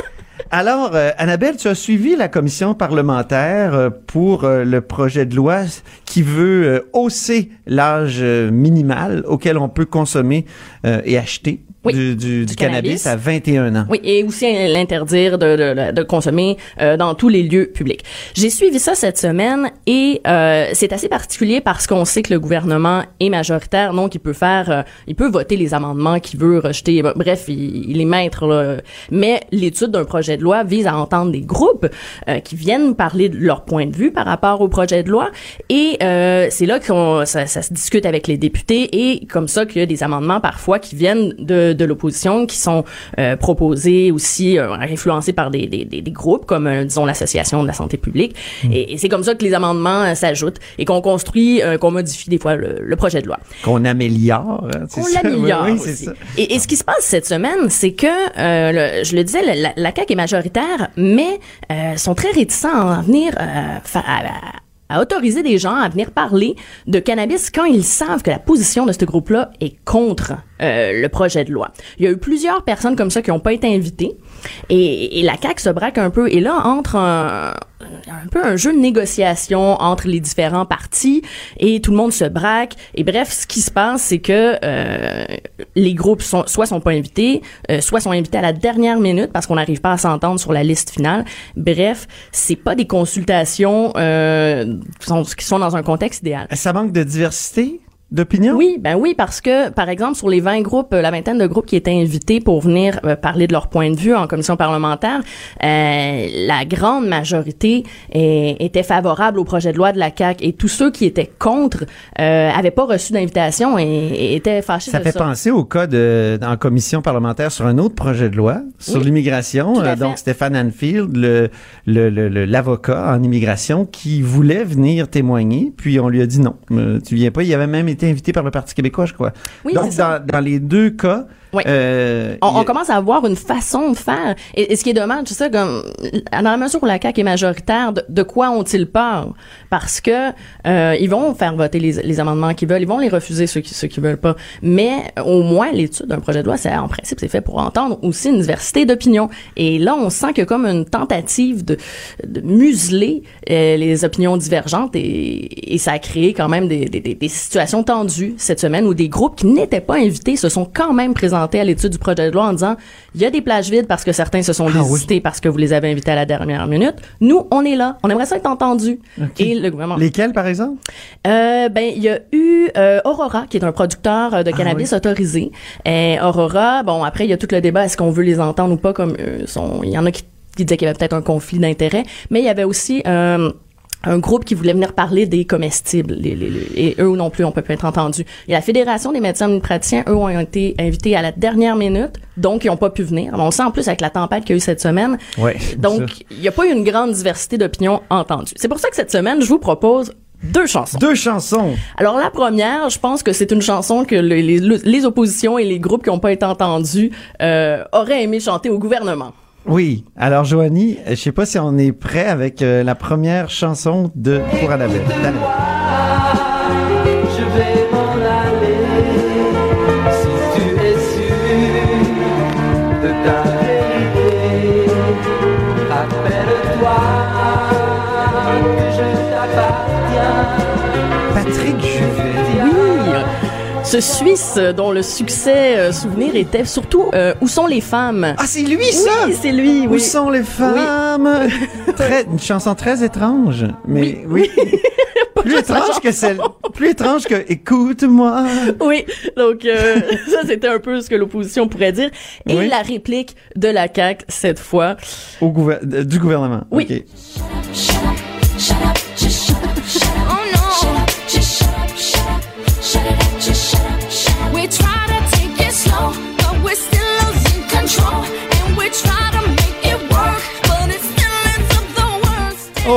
Alors, euh, Annabelle, tu as suivi la commission parlementaire euh, pour euh, le projet de loi qui veut euh, hausser l'âge minimal auquel on peut consommer et acheter Oui, du, du- du cannabis. à 21 ans. Oui, et aussi l'interdire de, de, de consommer euh, dans tous les lieux publics. J'ai suivi ça cette semaine et euh, c'est assez particulier parce qu'on sait que le gouvernement est majoritaire, donc il peut faire, euh, il peut voter les amendements qu'il veut rejeter. Bref, il, il est maître. Là. Mais l'étude d'un projet de loi vise à entendre des groupes euh, qui viennent parler de leur point de vue par rapport au projet de loi et euh, c'est là qu'on ça, ça se discute avec les députés et comme ça qu'il y a des amendements parfois qui viennent de, de l'opposition qui sont euh, proposés aussi euh, influencés par des, des, des, des groupes comme euh, disons l'association de la santé publique et, et c'est comme ça que les amendements euh, s'ajoutent et qu'on construit euh, qu'on modifie des fois le, le projet de loi Qu'on améliore. hein, qu'on l'améliore Oui, oui, c'est aussi. ça. Et, et ce qui se passe cette semaine, c'est que, euh, le- je le disais, la, la, CAQ est majoritaire, mais euh, sont très réticents à en venir euh, fa- à, à- à autoriser des gens à venir parler de cannabis quand ils savent que la position de ce groupe-là est contre euh, le projet de loi. Il y a eu plusieurs personnes comme ça qui n'ont pas été invitées et, la CAQ se braque un peu. Et là, entre un, un peu un jeu de négociation entre les différents partis et tout le monde se braque. Et bref, ce qui se passe, c'est que euh, les groupes sont, soit sont pas invités, euh, soit sont invités à la dernière minute parce qu'on n'arrive pas à s'entendre sur la liste finale. Bref, c'est pas des consultations euh, qui, sont, qui sont dans un contexte idéal. Ça manque de diversité d'opinion? Oui, ben oui, parce que, par exemple, sur les 20 groupes, euh, la vingtaine de groupes qui étaient invités pour venir euh, parler de leur point de vue en commission parlementaire, euh, la grande majorité était favorable au projet de loi de la CAQ et tous ceux qui étaient contre euh, avaient pas reçu d'invitation et, et étaient fâchés Ça de fait ça. penser au cas de, en commission parlementaire sur un autre projet de loi sur Oui, l'immigration. donc, Stéphane Anfield, le, le, le- le- l'avocat en immigration, qui voulait venir témoigner, puis on lui a dit non, tu viens pas. Il avait même été invité par le Parti québécois, je crois. Oui, donc, dans les deux cas, Oui. euh, On, a- on commence à avoir une façon de faire. Et, et ce qui est dommage, c'est ça, comme, dans la mesure où la CAQ est majoritaire, de, de quoi ont-ils peur? Parce que euh, ils vont faire voter les, les amendements qu'ils veulent, ils vont les refuser ceux qui ceux qui veulent pas. Mais au moins, l'étude d'un projet de loi, c'est en principe, c'est fait pour entendre aussi une diversité d'opinions. Et là, on sent qu'il y a comme une tentative de, de museler euh, les opinions divergentes et, et ça a créé quand même des, des- des situations tendues cette semaine où des groupes qui n'étaient pas invités se sont quand même présentés à l'étude du projet de loi en disant il y a des plages vides parce que certains se sont Ah oui. parce que vous les avez invités à la dernière minute. Nous, on est là. On aimerait ça être entendu. Et le gouvernement. Lesquels, par exemple? Euh, ben il y a eu euh, Aurora qui est un producteur euh, de cannabis autorisé. Et Aurora, bon après il y a tout le débat est-ce qu'on veut les entendre ou pas comme euh, sont il y en a qui, qui disaient qu'il y avait peut-être un conflit d'intérêts, mais il y avait aussi euh, un groupe qui voulait venir parler des comestibles. Les- les- les- et eux non plus, on peut pas être entendus. Et la Fédération des médecins omnipraticiens, eux, ont été invités à la dernière minute, donc ils ont pas pu venir. On le sent en plus avec la tempête qu'il y a eu cette semaine. Ouais, Donc, il n'y a pas eu une grande diversité d'opinions entendues. C'est pour ça que cette semaine, je vous propose deux chansons. Deux chansons. Alors la première, je pense que c'est une chanson que le- les, les oppositions et les groupes qui n'ont pas été entendus euh, auraient aimé chanter au gouvernement. Oui. Alors, Joanie, je sais pas si on est prêt avec euh, la première chanson de pour Annabelle. Annabelle. Je vais m'en aller si tu es sûr de ta vérité. Rappelle-toi que je t'appartiens. Patrick ce Suisse dont le succès euh, souvenir était surtout euh, Où sont les femmes? Ah, c'est lui, ça! Oui, c'est lui, Où oui. sont les femmes? Très, une chanson très étrange. Mais oui. plus étrange que celle, plus étrange que écoute-moi. Oui, donc euh, ça c'était un peu ce que l'opposition pourrait dire. Et Oui. la réplique de la CAQ cette fois. Au gouver- du gouvernement. Oui.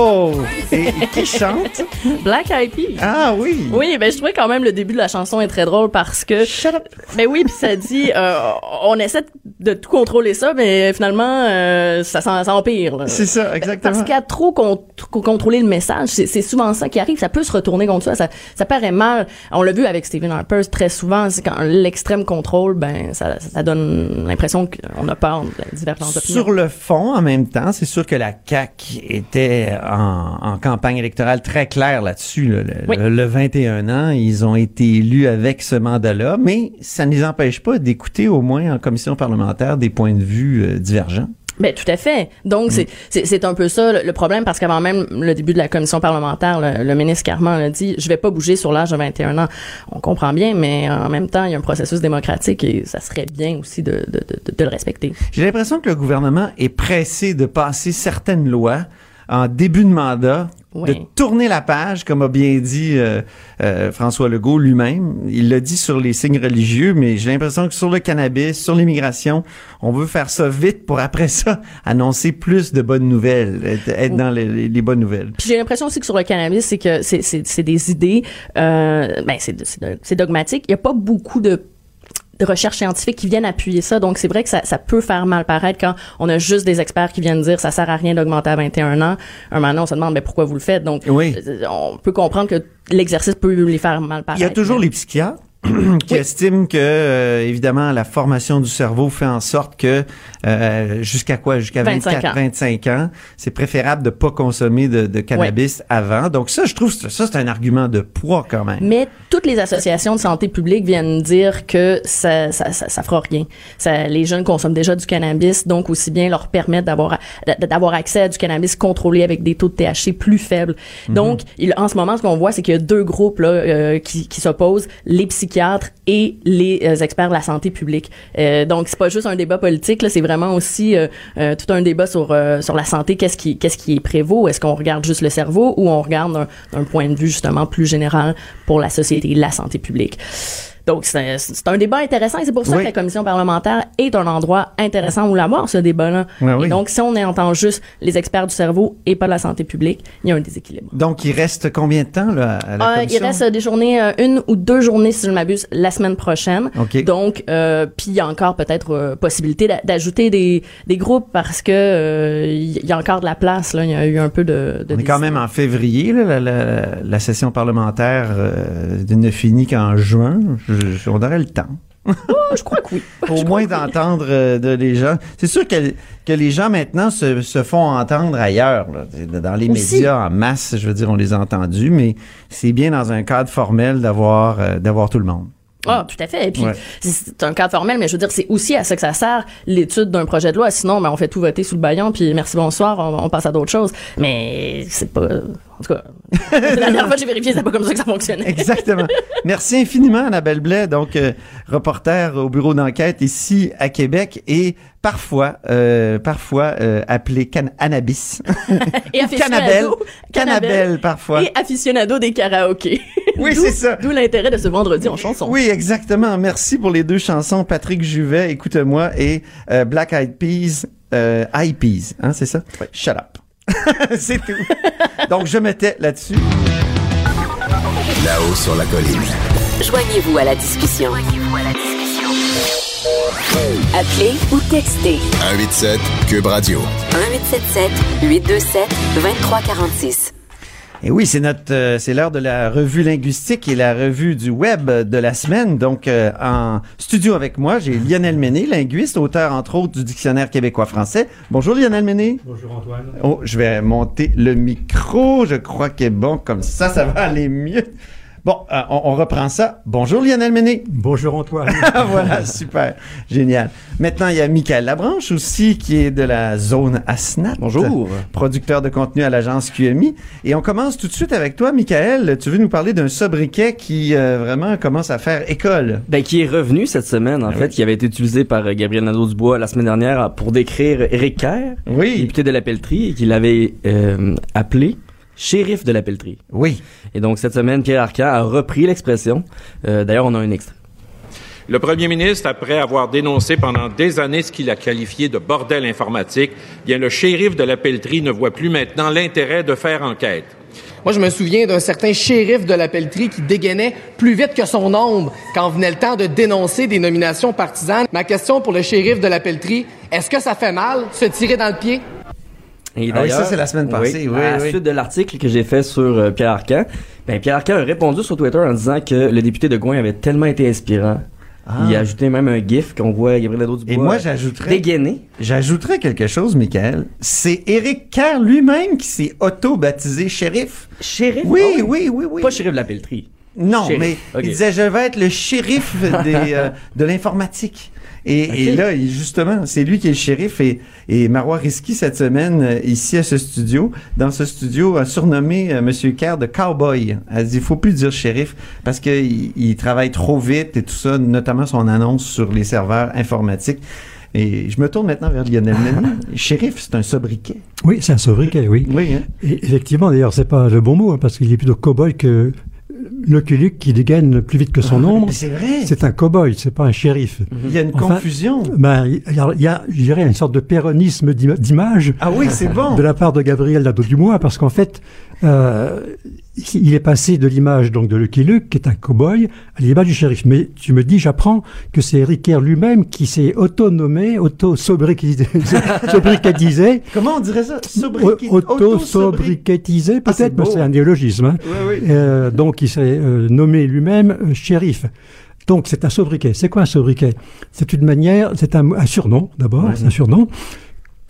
Oh. Et, qui chante? Black Eyed Peas. Ah oui! Oui, ben je trouvais quand même le début de la chanson est très drôle parce que Shut up! ben oui, puis ça dit euh, on essaie de tout contrôler ça, mais finalement euh, ça, s'en- ça empire. C'est ça, exactement. Parce qu'à trop con- trop contrôler le message, c'est c'est souvent ça qui arrive. Ça peut se retourner contre ça. Ça, ça paraît mal. On l'a vu avec Stephen Harper très souvent. C'est quand l'extrême contrôle, ben ça, ça donne l'impression qu'on a peur de la divergence d'opinion. Sur le fond, en même temps, c'est sûr que la CAQ était en, en campagne électorale très claire là-dessus. là. Le, Oui. le- le 21 ans, ils ont été élus avec ce mandat-là, mais ça ne les empêche pas d'écouter au moins en commission parlementaire des points de vue euh, divergents. Ben tout à fait. Donc Mm. c'est c'est c'est un peu ça le, le problème parce qu'avant même le début de la commission parlementaire, le, le ministre Carman a dit je vais pas bouger sur l'âge de 21 ans. On comprend bien, mais en même temps il y a un processus démocratique et ça serait bien aussi de de, de, de le respecter. J'ai l'impression que le gouvernement est pressé de passer certaines lois en début de mandat, Oui. de tourner la page, comme a bien dit euh, euh, François Legault lui-même. Il l'a dit sur les signes religieux, mais j'ai l'impression que sur le cannabis, sur l'immigration, on veut faire ça vite pour après ça annoncer plus de bonnes nouvelles, être, être dans les, bonnes nouvelles. J'ai l'impression aussi que sur le cannabis, c'est que c'est des idées, euh, ben c'est dogmatique. Il y a pas beaucoup de de recherches scientifiques qui viennent appuyer ça. Donc, c'est vrai que ça, ça peut faire mal paraître quand on a juste des experts qui viennent dire ça sert à rien d'augmenter à 21 ans. Un moment, on se demande, mais pourquoi vous le faites? Donc, Oui. euh, on peut comprendre que l'exercice peut les faire mal paraître. Il y a toujours mais- les psychiatres qui estiment que, euh, évidemment, la formation du cerveau fait en sorte que euh, jusqu'à quoi? Jusqu'à 25 24, ans. 25 ans, c'est préférable de pas consommer de, de cannabis avant. Donc ça, je trouve ça, c'est un argument de poids quand même. Mais toutes les associations de santé publique viennent dire que ça, ça, ça, ça fera rien. Ça, les jeunes consomment déjà du cannabis, donc aussi bien leur permettre d'avoir d'avoir accès à du cannabis contrôlé avec des taux de THC plus faibles. Donc, il, en ce moment, ce qu'on voit, c'est qu'il y a deux groupes là euh, qui, qui s'opposent les et les euh, experts de la santé publique. Euh, donc, c'est pas juste un débat politique, c'est vraiment aussi euh, tout un débat sur sur la santé. Qu'est-ce qui qu'est-ce qui est prévaut Est-ce qu'on regarde juste le cerveau ou on regarde d'un d'un point de vue justement plus général pour la société, la santé publique? Donc, c'est c'est un débat intéressant et c'est pour ça Oui. que la commission parlementaire est un endroit intéressant où l'avoir, ce débat-là. Ouais, oui. Et donc, si on entend juste les experts du cerveau et pas de la santé publique, il y a un déséquilibre. Donc, il reste combien de temps là, à la Euh, il reste des journées, euh, une ou deux journées, si je ne m'abuse, la semaine prochaine. OK. Donc, euh, puis il y a encore peut-être euh, possibilité d'a- d'ajouter des, des groupes parce que euh, il y a encore de la place. Là, il y a eu un peu de. de On est quand même en février, là, la, la- la session parlementaire euh, ne finit qu'en juin. Je- je- on aurait le temps. Je crois que oui. Au moins d'entendre euh, de les gens. C'est sûr que, que les gens maintenant se, se font entendre ailleurs. là. Dans les Aussi. médias en masse, je veux dire, on les a entendus, mais c'est bien dans un cadre formel d'avoir euh, d'avoir tout le monde. Ah, tout à fait. Et puis, Ouais. c'est un cadre formel, mais je veux dire, c'est aussi à ça que ça sert, l'étude d'un projet de loi. Sinon, ben, on fait tout voter sous le baillon, puis merci, bonsoir, on, on passe à d'autres choses. Mais c'est pas... En tout cas, la dernière fois que j'ai vérifié, c'est pas comme ça que ça fonctionnait. Exactement. Merci infiniment, Annabelle Blais, donc euh, reporter au bureau d'enquête ici à Québec et parfois, euh, parfois euh, appelé can Annabis. Et Cannabelle. Cannabelle, parfois. Et aficionado des karaokés. Oui, c'est ça. D'où l'intérêt de ce vendredi en chanson. Oui, exactement. Merci pour les deux chansons, Patrick Juvet, Écoute-moi, et euh, Black Eyed Peas, euh, Eye Peas, hein, c'est ça? Shut up. c'est tout. Donc, je mettais là-dessus. Là-haut sur la colline. Joignez-vous à la discussion. Appelez ou textez 187 Cube Radio. 1877 827 2346. Et oui, c'est notre, euh, c'est l'heure de la revue linguistique et la revue du web de la semaine. Donc, euh, en studio avec moi, j'ai Lionel Méné, linguiste, auteur entre autres du dictionnaire québécois-français. Bonjour Lionel Méné. Bonjour Antoine. Oh, je vais monter le micro. Je crois qu'il est bon comme ça, ça va aller mieux. Bon, euh, on, on reprend ça. Bonjour Lionel Méné. Bonjour Antoine. voilà, super, génial. Maintenant, il y a Michael Labranche aussi, qui est de la zone ASNAT. Bonjour. Producteur de contenu à l'agence QMI. Et on commence tout de suite avec toi, Michael. Tu veux nous parler d'un sobriquet qui euh, vraiment commence à faire école? Ben, qui est revenu cette semaine, en Ah fait, oui. qui avait été utilisé par euh, Gabriel Nadeau-Dubois la semaine dernière pour décrire Éric Kerr, Oui. député de la Pelletrie, et qu'il avait euh, appelé shérif de la Pelletrie. Oui. Et donc, cette semaine, Pierre Arcan a repris l'expression. Euh, D'ailleurs, on a un extrait. Le premier ministre, après avoir dénoncé pendant des années ce qu'il a qualifié de bordel informatique, bien le shérif de la pelleterie ne voit plus maintenant l'intérêt de faire enquête. Moi, je me souviens d'un certain shérif de la pelleterie qui dégainait plus vite que son ombre quand venait le temps de dénoncer des nominations partisanes. Ma question pour le shérif de la pelleterie, est-ce que ça fait mal se tirer dans le pied? Et Ah oui, ça, c'est la semaine passée, oui, à la suite de l'article que j'ai fait sur euh, Pierre Arcan, ben, Pierre Arcan a répondu sur Twitter en disant que le député de Gouin avait tellement été inspirant. Ah. Il a ajouté même un gif qu'on voit Gabriel Nadeau-Dubois Et moi, j'ajouterais. dégainé. J'ajouterais quelque chose, Michael. C'est Éric Kerr lui-même qui s'est auto-baptisé shérif. Shérif? Oui, Ah oui, oui, oui. Pas shérif de la pelleterie. Non, Shérif. mais il disait je vais être le shérif des, euh, de l'informatique. Et, là, justement, c'est lui qui est le shérif et, et Marois Risky cette semaine euh, ici à ce studio, dans ce studio, a surnommé euh, Monsieur Kerr de cowboy. Elle dit il faut plus dire shérif parce qu'il il travaille trop vite et tout ça, notamment son annonce sur les serveurs informatiques. Et je me tourne maintenant vers Lionel shérif, c'est un sobriquet. Oui, c'est un sobriquet, oui. Oui, hein? Et effectivement, d'ailleurs, c'est pas le bon mot, hein, parce qu'il est plutôt cow-boy que Lucky Luke qui dégaine plus vite que son ombre. Mais c'est vrai. C'est un cow-boy, c'est pas un shérif. Il y a une Enfin, confusion. Ben, il y a, je dirais, une sorte de péronisme d'ima- d'image Ah oui, c'est bon. de la part de Gabriel Nadeau-Dubois, parce qu'en fait, euh, il est passé de l'image donc de Lucky Luke, qui est un cow-boy, à l'image du shérif. Mais tu me dis, j'apprends que c'est Eric Kerr lui-même qui s'est auto-nommé, auto-sobriquetisé, sobriquetisé, Comment on dirait ça? Sobriquet- auto-sobriquetisé, Ah, peut-être, mais c'est un néologisme. hein. Oui. Euh, donc, il s'est euh, nommé lui-même euh, shérif. Donc, c'est un sobriquet. C'est quoi un sobriquet? C'est une manière, c'est un, un surnom, d'abord, c'est un surnom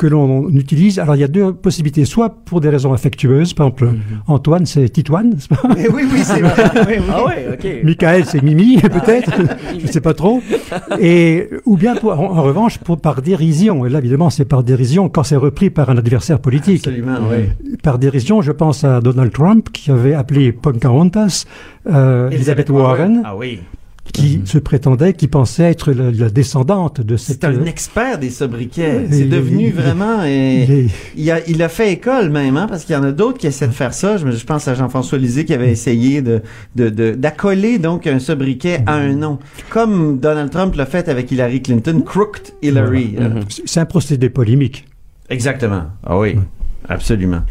que l'on utilise. Alors, il y a deux possibilités. Soit pour des raisons affectueuses, par exemple, Antoine, c'est Titoine, pas Eh oui, oui, c'est vrai. Oui, oui. Ah ouais, ok. Michael, c'est Mimi, peut-être, je sais pas trop. Et ou bien pour- en, en revanche pour par dérision. Et là, évidemment, c'est par dérision quand c'est repris par un adversaire politique. Absolument, oui. Par dérision, je pense à Donald Trump qui avait appelé Pocahontas euh, Elizabeth Warren, Ah oui. Qui se prétendait, qui pensait être la, la descendante de cette. C'est un expert des sobriquets. C'est devenu il- vraiment. il a, il a fait école même, hein, parce qu'il y en a d'autres qui essaient de faire ça. Je, je pense à Jean-François Lisée qui avait essayé de d'accoler donc un sobriquet à un nom, comme Donald Trump l'a fait avec Hillary Clinton, Crooked Hillary. Voilà. Euh, C'est un procédé polémique. Exactement. Ah oui, absolument.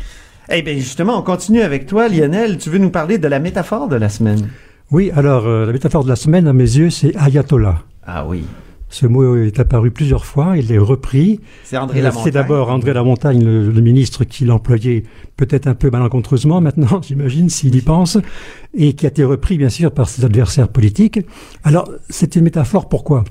Eh bien, justement, on continue avec toi, Lionel. Tu veux nous parler de la métaphore de la semaine? Oui, alors euh, la métaphore de la semaine, à mes yeux, c'est ayatollah. Ah oui. Ce mot est apparu plusieurs fois, il est repris. C'est André Euh, Lamontagne. C'est d'abord André Lamontagne, le, le ministre, qui l'employait peut-être un peu malencontreusement maintenant, j'imagine, s'il y pense, et qui a été repris, bien sûr, par ses adversaires politiques. Alors, c'est une métaphore, pourquoi?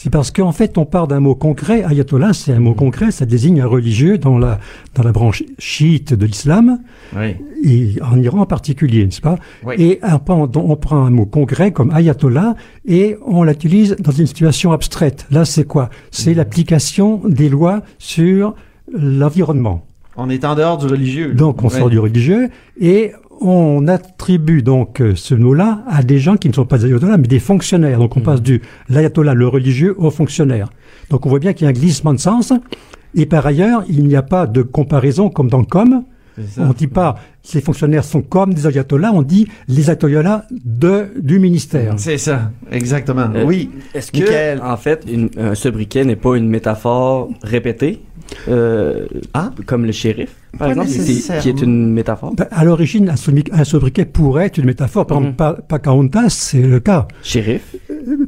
C'est parce qu'en fait, on part d'un mot concret. Ayatollah, c'est un mot concret, ça désigne un religieux dans la, dans la branche chiite de l'islam, Oui. et en Iran en particulier, n'est-ce pas? Oui. Et on prend, on prend un mot concret comme ayatollah et on l'utilise dans une situation abstraite. Là, c'est quoi? C'est l'application des lois sur l'environnement. On est en dehors du religieux. Donc, on Ouais. sort du religieux et on attribue donc euh, ce mot-là à des gens qui ne sont pas des ayatollahs, mais des fonctionnaires. Donc, on passe du l'ayatollah, le religieux, au fonctionnaire. Donc, on voit bien qu'il y a un glissement de sens. Et par ailleurs, il n'y a pas de comparaison comme dans com. On dit pas ces fonctionnaires sont comme des ayatollahs, on dit les ayatollahs de, du ministère. C'est ça, exactement. Euh, oui. Est-ce que, Michael. en fait, une, un sobriquet n'est pas une métaphore répétée, euh, Ah? comme le shérif, par Pas exemple, qui est une métaphore? Ben, à l'origine, un, sobri- un sobriquet pourrait être une métaphore. Par Mhm. exemple, Pocahontas, c'est le cas. Shérif?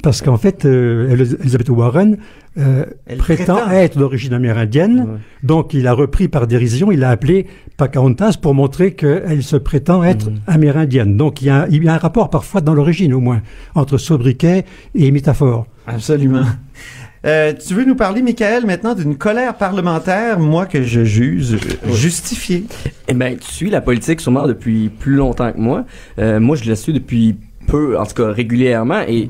Parce qu'en fait, euh, Elizabeth Warren euh, Elle prétend prétend. être d'origine amérindienne. Ouais. Donc, il a repris par dérision, il a appelé Pocahontas pour montrer qu'elle se prétend être Mhm. amérindienne. Donc, il y, a, il y a un rapport parfois dans l'origine, au moins, entre sobriquet et métaphore. Absolument. Euh, tu veux nous parler, Michael, maintenant d'une colère parlementaire, moi que je juge justifiée? Eh ben, tu suis la politique sûrement depuis plus longtemps que moi. Euh, moi, je la suis depuis peu, en tout cas régulièrement, et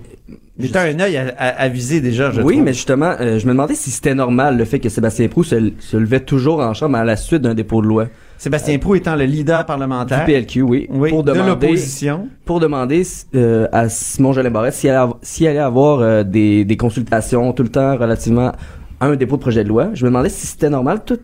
Mais t'as un œil à, à- avisé déjà, je oui, trouve. mais justement, euh, je me demandais si c'était normal le fait que Sébastien Proux se, se levait toujours en chambre à la suite d'un dépôt de loi. Sébastien Proux étant le leader Du parlementaire PLQ, oui. oui, pour de demander, l'opposition. pour demander euh, à Simon Jolin Barrette s'il allait, allait avoir euh, des, des consultations tout le temps relativement à un dépôt de projet de loi. Je me demandais si c'était normal. Tout,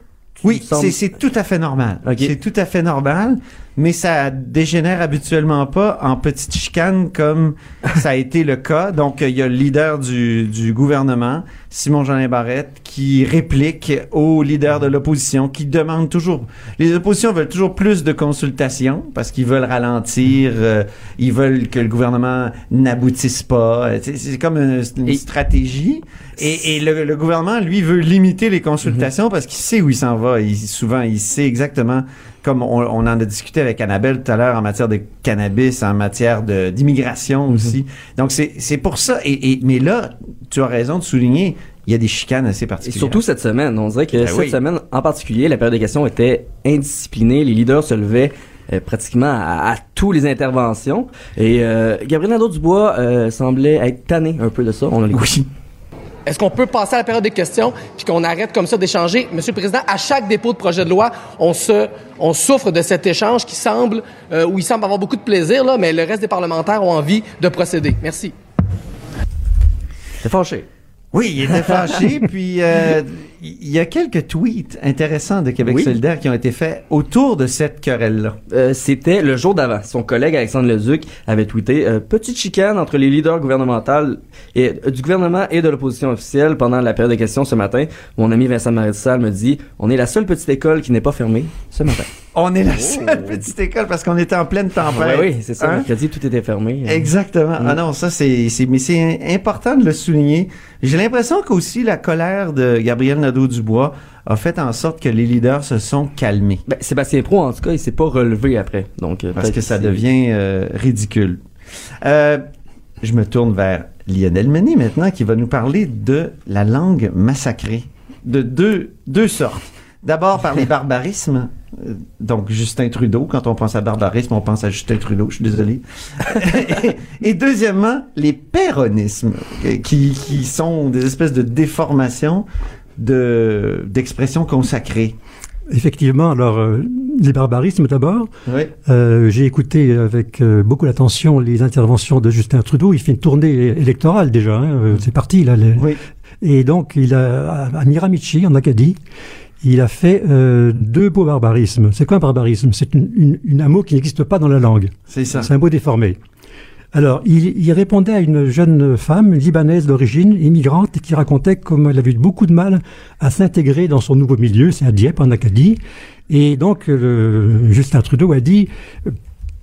Oui, c'est tout à fait normal. C'est tout à fait normal, mais ça dégénère habituellement pas en petite chicane comme ça a été le cas. Donc, il y a le leader du, du gouvernement, Simon Jeanin Barrette, qui réplique au leader de l'opposition, qui demande toujours... Les oppositions veulent toujours plus de consultations parce qu'ils veulent ralentir, euh, ils veulent que le gouvernement n'aboutisse pas. C'est comme une, une Et- stratégie. Et, et le, le gouvernement, lui, veut limiter les consultations parce qu'il sait où il s'en va. Il, souvent, il sait exactement, comme on, on en a discuté avec Annabelle tout à l'heure en matière de cannabis, en matière d'immigration aussi. Donc, c'est c'est pour ça. Et, et- mais là, tu as raison de souligner, il y a des chicanes assez Et particulières. surtout cette semaine, on dirait que Ben cette oui. semaine en particulier, la période des questions était indisciplinée. Les leaders se levaient euh, pratiquement à, à tous les interventions. Et euh, Gabriel Nadeau-Dubois euh, semblait être tanné un peu de ça. On a Oui. Est-ce qu'on peut passer à la période des questions puis qu'on arrête comme ça d'échanger? Monsieur le Président, à chaque dépôt de projet de loi, on se, on souffre de cet échange qui semble, euh, où il semble avoir beaucoup de plaisir, là, mais le reste des parlementaires ont envie de procéder. Merci. C'est fâché. Oui, il était fâché. puis, euh, il y a quelques tweets intéressants de Québec Oui. solidaire qui ont été faits autour de cette querelle-là. Euh, C'était le jour d'avant. Son collègue Alexandre Leduc avait tweeté euh, petite chicane entre les leaders gouvernementaux et euh, du gouvernement et de l'opposition officielle pendant la période de questions ce matin. Mon ami Vincent Marissal me dit on est la seule petite école qui n'est pas fermée ce matin. On est la seule petite école parce qu'on était en pleine tempête. Oui, c'est ça. Hein? Mercredi tout était fermé. Exactement. Mm. Ah non, ça c'est c'est mais c'est important de le souligner. J'ai l'impression qu'aussi la colère de Gabriel Nadeau-Dubois a fait en sorte que les leaders se sont calmés Ben, Sébastien Pro, en tout cas, il s'est pas relevé après. Donc, parce que ça devient ridicule. Je me tourne vers Lionel Mené maintenant qui va nous parler de la langue massacrée de deux deux sortes. D'abord par les barbarismes. Donc Justin Trudeau, quand on pense à barbarisme, on pense à Justin Trudeau, je suis désolé. et, deuxièmement, les péronismes, qui, qui sont des espèces de déformations de d'expressions consacrées. Effectivement, alors, euh, les barbarismes d'abord. Oui. Euh, J'ai écouté avec euh, beaucoup d'attention les interventions de Justin Trudeau. Il fait une tournée électorale déjà. hein, euh, C'est parti là. les- Oui. Et donc, il a à Miramichi, en Acadie, il a fait deux beaux barbarismes. C'est quoi un barbarisme? C'est une, une- une- un mot qui n'existe pas dans la langue. C'est ça. C'est un mot déformé. Alors, il, répondait à une jeune femme libanaise d'origine, immigrante, qui racontait comme elle avait eu beaucoup de mal à s'intégrer dans son nouveau milieu, c'est à Dieppe, en Acadie. Et donc, euh, Justin Trudeau a dit,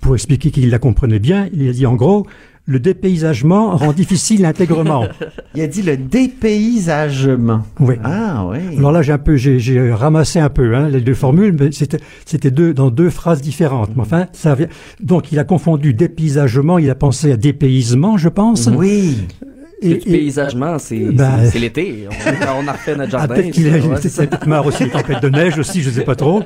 pour expliquer qu'il la comprenait bien, il a dit en gros, le dépaysagement rend difficile l'intègrement. Il a dit le dépaysagement. Oui. Ah oui. Alors là, j'ai un peu, j'ai, j'ai ramassé un peu hein, les deux formules, mais c'était, c'était deux dans deux phrases différentes. Mais enfin, ça vient. Donc, il a confondu dépaysagement, il a pensé à dépaysement, je pense. Oui. Parce que du paysagement, c'est Ben, c'est- l'été. On, on a refait notre Ah, jardin. peut-être qu'il ça, a ouais, peut-être marre aussi des tempêtes de neige aussi, je sais pas trop.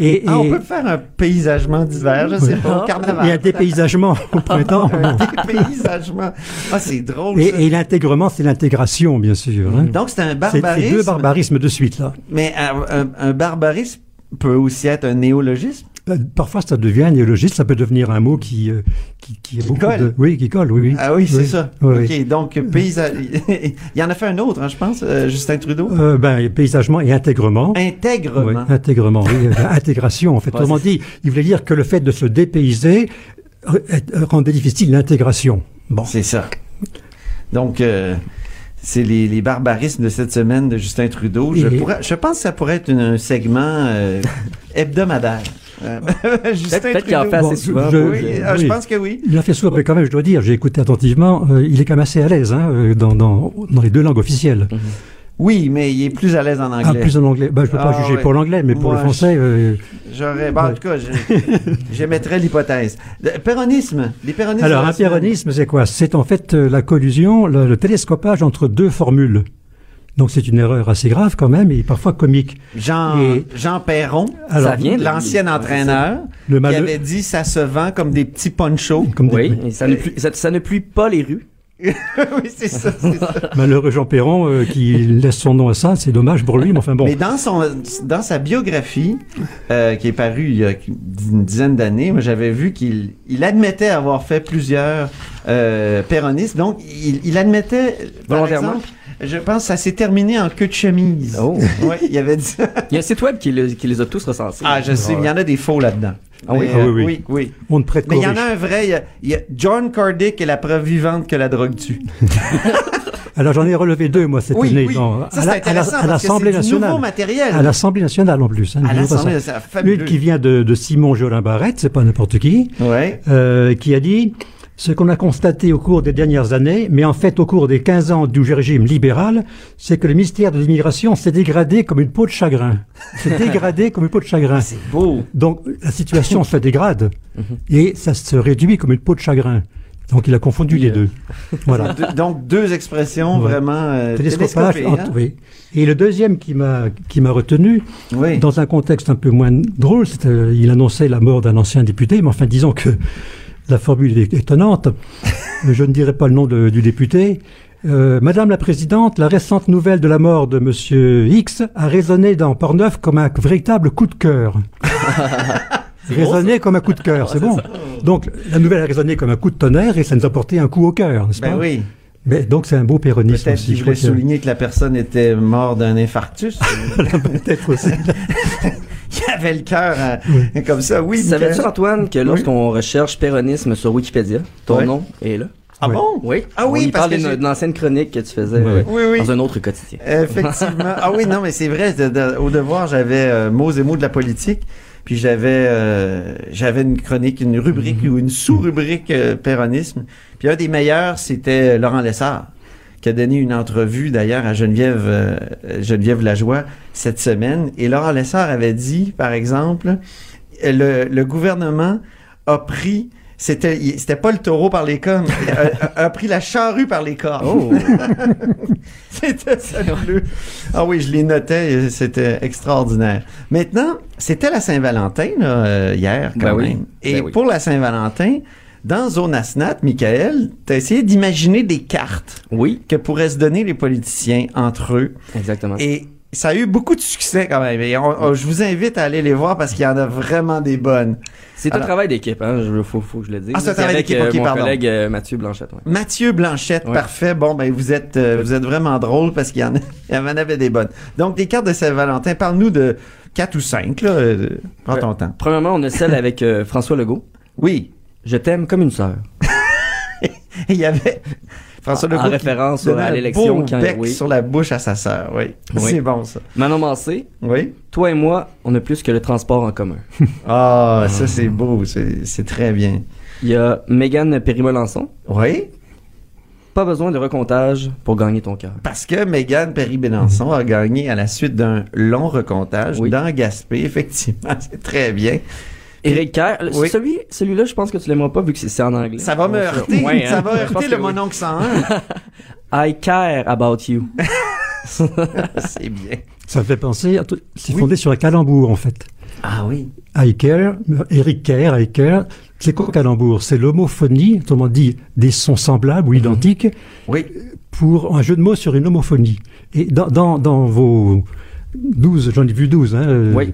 Et, Ah, on et- peut faire un paysagement d'hiver, je sais pas, au carnaval. et un dépaysagement au printemps. un dépaysagement. Ah, c'est drôle. Et, ça. et l'intègrement, c'est l'intégration, bien sûr. hein. Donc, c'est un barbarisme. C'est deux barbarismes de suite, là. Mais un, un- un barbarisme peut aussi être un néologisme. Euh, Parfois, ça devient un néologisme, ça peut devenir un mot qui, euh, qui, colle. de... Oui, qui colle, oui, oui. Ah oui, c'est ça. Oui, OK, donc paysage. Il y en a fait un autre, hein, je pense, euh, Justin Trudeau. Euh, ben, paysagement et intègrement. Intègrement. Oui, intègrement, oui, euh, intégration en fait. Autrement dit, il voulait dire que le fait de se dépayser euh, euh, rendait difficile l'intégration. Bon. C'est ça. Donc, euh, c'est les, les barbarismes de cette semaine de Justin Trudeau. Je, pourrais- je pense que ça pourrait être une- un segment euh, hebdomadaire. Justin peut-être qu'il en fait assez Bon, souvent. je- Oui, ah, je pense que oui. Il a fait souvent, mais quand même, je dois dire, j'ai écouté attentivement, euh, il est quand même assez à l'aise hein, euh, dans, dans, dans les deux langues officielles. Oui, mais il est plus à l'aise en anglais. Ah, plus en anglais. Ben, je ne peux Ah, pas juger ouais. pour l'anglais, mais pour Moi, le français, euh, J'aurais. en tout cas, j'émettrais l'hypothèse. Le péronisme. Les péronismes. Alors, un péronisme, c'est quoi? C'est en fait euh, la collusion, le, le télescopage entre deux formules. Donc c'est une erreur assez grave quand même et parfois comique. Jean, Et- Jean Perron, Alors, Ça vient de- l'ancien entraîneur, Le qui avait dit ça se vend comme des petits ponchos. Comme des- Oui, ça ne, pluie, ça, ça ne pluie pas les rues. oui, c'est ça, c'est ça. Malheureux Jean Perron euh, qui laisse son nom à ça, c'est dommage pour lui, mais enfin bon. Mais dans son dans sa biographie euh, qui est parue il y a une dizaine d'années, moi j'avais vu qu'il il admettait avoir fait plusieurs euh, péronistes. Donc il, il admettait par Volontairement? exemple, je pense que ça s'est terminé en queue de chemise. Oh. Ouais, il avait dit ça. Il y a un site web qui, le- qui les a tous recensés. Ah, je sais, il y en a des faux là-dedans. Ah oui? Mais, Ah euh, oui, oui. oui, oui. On ne prête Mais il y en a un vrai, il y a, il y a John Cardick est la preuve vivante que la drogue tue. Alors j'en ai relevé deux moi cette Oui, année oui. dans- Ça, à à l'Assemblée nationale. nouveau matériel. À l'Assemblée nationale en plus. hein, À l'Assemblée, fabuleux. Une qui vient de, de Simon Jolin Barrette, c'est pas n'importe qui, Ouais. euh, qui a dit ce qu'on a constaté au cours des dernières années, mais en fait au cours des 15 ans du régime libéral, c'est que le ministère de l'immigration s'est dégradé comme une peau de chagrin. C'est dégradé comme une peau de chagrin. C'est beau. Donc la situation se dégrade et ça se réduit comme une peau de chagrin. Donc il a confondu les deux. Voilà. Donc deux expressions Ouais. vraiment euh, Télescopage, hein? oui. Et le deuxième qui m'a qui m'a retenu, Oui. dans un contexte un peu moins drôle, c'est, euh, il annonçait la mort d'un ancien député, mais enfin disons que la formule est étonnante. Je ne dirai pas le nom de- du député. Euh, Madame la Présidente, la récente nouvelle de la mort de Monsieur X a résonné dans Portneuf comme un véritable coup de cœur. résonné comme un coup de cœur, c'est bon. Donc la nouvelle a résonné comme un coup de tonnerre et ça nous a porté un coup au cœur, n'est-ce Ben pas oui. Mais donc c'est un beau péronisme Peut-être aussi. qu'il je voulait souligner que la personne était morte d'un infarctus. Peut-être aussi. Il avait le cœur euh, comme ça. Oui, Savais-tu? Antoine, que lorsqu'on recherche péronisme sur Wikipédia, ton nom est là? Ah bon? Oui. Ah oui, On y parce parle que d'une ancienne chronique que tu faisais Ouais. euh, Oui, oui. dans un autre quotidien. Effectivement. Ah oui, non, mais c'est vrai. de- de- au devoir, j'avais euh, mots et mots de la politique. Puis j'avais euh, j'avais une chronique, une rubrique Mhm. ou une sous-rubrique euh, péronisme. Puis un des meilleurs, c'était Laurent Lessard, qui a donné une entrevue d'ailleurs à Geneviève euh, Geneviève Lajoie cette semaine. Et Laurent Lessard avait dit, par exemple, le, le gouvernement a pris c'était c'était pas le taureau par les cornes, a, a- a pris la charrue par les cornes. Oh! C'était fabuleux. Ah oui, je les notais, c'était extraordinaire. Maintenant, c'était la Saint-Valentin là, euh, hier quand Ben oui. même. Et Ben oui. pour la Saint-Valentin, dans Zone Asnat, Michael, t'as essayé d'imaginer des cartes Oui, que pourraient se donner les politiciens entre eux. exactement. Et ça a eu beaucoup de succès quand même. Et on- on- je vous invite à aller les voir parce qu'il y en a vraiment des bonnes. C'est un travail d'équipe, hein, je, faut, faut que je le dise. Ah, c'est un travail d'équipe, euh, mon pardon. collègue euh, Mathieu Blanchette. ouais. Mathieu Blanchette, Ouais. parfait. Bon, ben vous êtes, euh, vous êtes vraiment drôle parce qu'il y en, a, il y en avait des bonnes. Donc, des cartes de Saint-Valentin, parle-nous de 4 ou 5, là. euh, prends Ouais. ton temps. Premièrement, on a celle avec François Legault. Oui. Je t'aime comme une sœur. Il y avait François Legault en qui référence à l'élection quand- bec oui. sur la bouche à sa sœur. Oui. Oui. C'est bon, ça. Manon Massé, Oui. toi et moi, on a plus que le transport en commun. Ah, ça, c'est beau. C'est très bien. Il y a Mégane Perry-Melançon. Oui. Pas besoin de recomptage pour gagner ton cœur. Parce que Mégane Perry-Bélançon a gagné à la suite d'un long recomptage Oui. dans Gaspé, effectivement. C'est très bien. Éric Kerr, Oui. celui, celui-là, je pense que tu l'aimeras pas vu que c'est- en anglais. Ça va me heurter. ouais, ça hein. va Je pense heurter que le oui. mononcle 101. I care about you. c'est bien. Ça me fait penser, à tout- c'est Oui. fondé sur un calembour en fait. Ah oui. I care, Eric Kerr, I care, c'est quoi calembour? C'est l'homophonie, autrement dit des sons semblables ou identiques, Oui. pour un jeu de mots sur une homophonie. Et dans, dans, dans vos 12, j'en ai vu 12, hein, euh, Oui.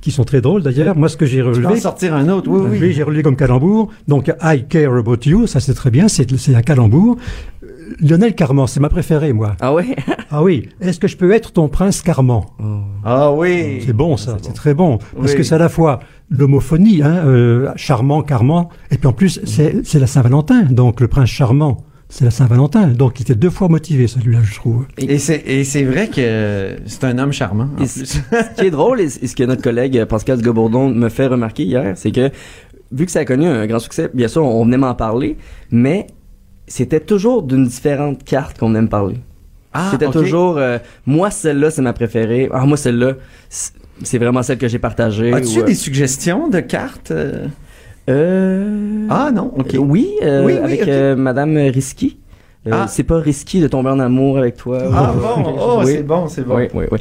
Qui sont très drôles d'ailleurs. Moi, ce que j'ai Tu peux en relevé, sortir un autre. Oui, oui. j'ai relevé comme calembour. Donc, I care about you, ça c'est très bien, c'est c'est un calembour. Euh, Lionel Carman, c'est ma préférée, moi. Ah ouais? Ah oui, est-ce que je peux être ton prince Carman Ah oui. C'est bon ça, c'est très bon. Parce Oui. que c'est à la fois l'homophonie, hein, euh, charmant, carmant, et puis en plus c'est c'est la Saint-Valentin, donc le prince charmant, c'est la Saint-Valentin. Donc il était deux fois motivé celui-là, je trouve. Et c'est, et c'est vrai que c'est un homme charmant. en Et plus. ce qui est drôle et ce que notre collègue euh, Pascal Gobourdon me fait remarquer hier, c'est que vu que ça a connu un grand succès, bien sûr, on venait m'en parler, mais c'était toujours d'une différente carte qu'on venait me parler. Ah, c'était toujours, euh, moi celle-là c'est ma préférée, ah moi celle-là c'est vraiment celle que j'ai partagée. As-tu ou, euh, des suggestions de cartes? euh? Euh, Ah non, ok. euh, oui, euh, Oui, oui, avec euh, Madame Risky. Euh, Ah. C'est pas risqué de tomber en amour avec toi. Ah Euh, bon, oh, oui. c'est bon, c'est bon. Oui, oui, oui.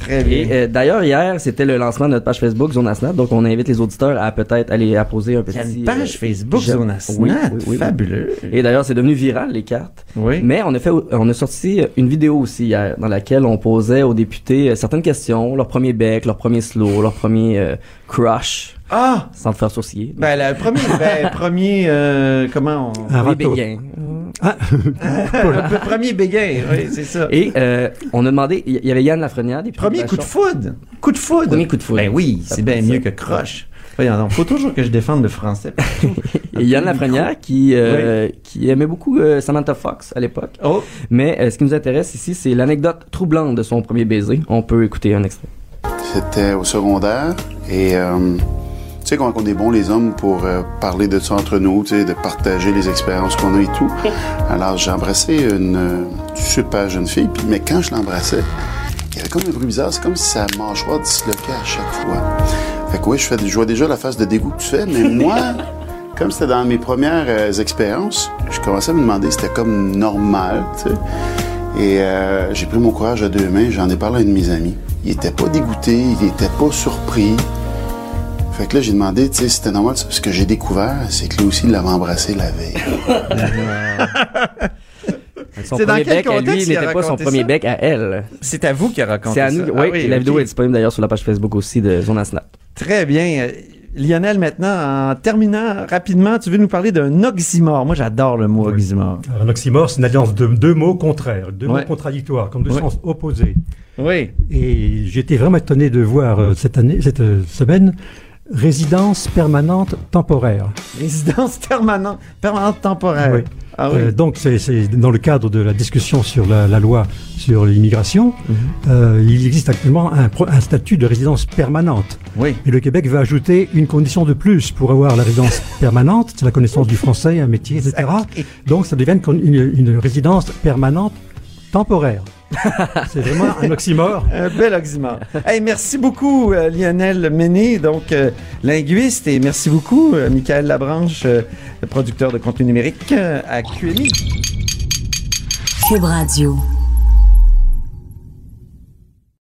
Très bien. Euh, d'ailleurs, hier, c'était le lancement de notre page Facebook Zona Snap, donc on invite les auditeurs à peut-être aller apposer un petit... Il y a une page euh, Facebook j'aime- Zona Oui, Snap, oui, oui. fabuleux. Et d'ailleurs, c'est devenu viral, les cartes. Oui. Mais on a fait, on a sorti une vidéo aussi hier, dans laquelle on posait aux députés euh, certaines questions, leur premier bec, leur premier slow, leur premier euh, crush, Ah! sans te faire sourciller. Ben, le premier, ben, premier, euh, comment on... Un Premier béguin. Ah, le premier béguin, oui, c'est ça. Et euh, on a demandé, il y avait Yann Lafrenière, Premier coup de foudre. Coup de foudre. Premier coup de foudre. Ben oui, c'est bien mieux ça. que croche. Voyons donc, faut toujours que je défende le français. Et Yann Lafrenière qui, euh, qui aimait beaucoup euh, Samantha Fox à l'époque. Oh, Mais euh, ce qui nous intéresse ici, c'est l'anecdote troublante de son premier baiser. On peut écouter un extrait. C'était au secondaire et euh, tu sais comment on est bons les hommes pour euh, parler de ça entre nous, tu sais, de partager les expériences qu'on a et tout. Alors j'ai embrassé une euh, super jeune fille, puis, mais quand je l'embrassais, il y avait comme un bruit bizarre, c'est comme si sa mâchoire disloquait à chaque fois. Fait que oui, je, fais, je vois déjà la face de dégoût que tu fais, mais moi, comme c'était dans mes premières euh, expériences, je commençais à me demander si c'était comme normal, tu sais. Et euh, j'ai pris mon courage à deux mains, j'en ai parlé à un de mes amis. Il était pas dégoûté, il était pas surpris. Fait que là, j'ai demandé, tu sais, si c'était normal. Ce que j'ai découvert, c'est que lui aussi, il l'avait embrassé la veille. Son C'est dans premier quel bec à lui contexte il a n'était pas son premier ça? bec à elle. c'est à vous qui a raconté C'est à ça. nous. Ah oui, et la vidéo est disponible d'ailleurs sur la page Facebook aussi de Zona Snap. Très bien. Lionel, maintenant, en terminant rapidement, tu veux nous parler d'un oxymore. Moi, j'adore le mot oxymore. Alors, un oxymore, c'est une alliance de deux mots contraires, deux Ouais. mots contradictoires, comme deux Ouais. sens opposés. Oui. Et j'étais vraiment étonné de voir euh, cette année, cette euh, semaine, résidence permanente temporaire. Résidence permanente, permanente temporaire. Oui. Ah oui. Euh, donc c'est dans le cadre de la discussion sur la, la loi sur l'immigration, Mhm. euh, il existe actuellement un, statut de résidence permanente. oui. Et le Québec va ajouter une condition de plus pour avoir la résidence permanente, c'est la connaissance du français, un métier, etc. Donc ça devient une, con- une- une résidence permanente temporaire. c'est vraiment un oxymore. Un bel oxymore. hey, merci beaucoup, euh, Lionel Méné, donc euh, linguiste, et merci beaucoup, euh, Michael Labranche, euh, producteur de contenu numérique euh, à QMI. Cube Radio.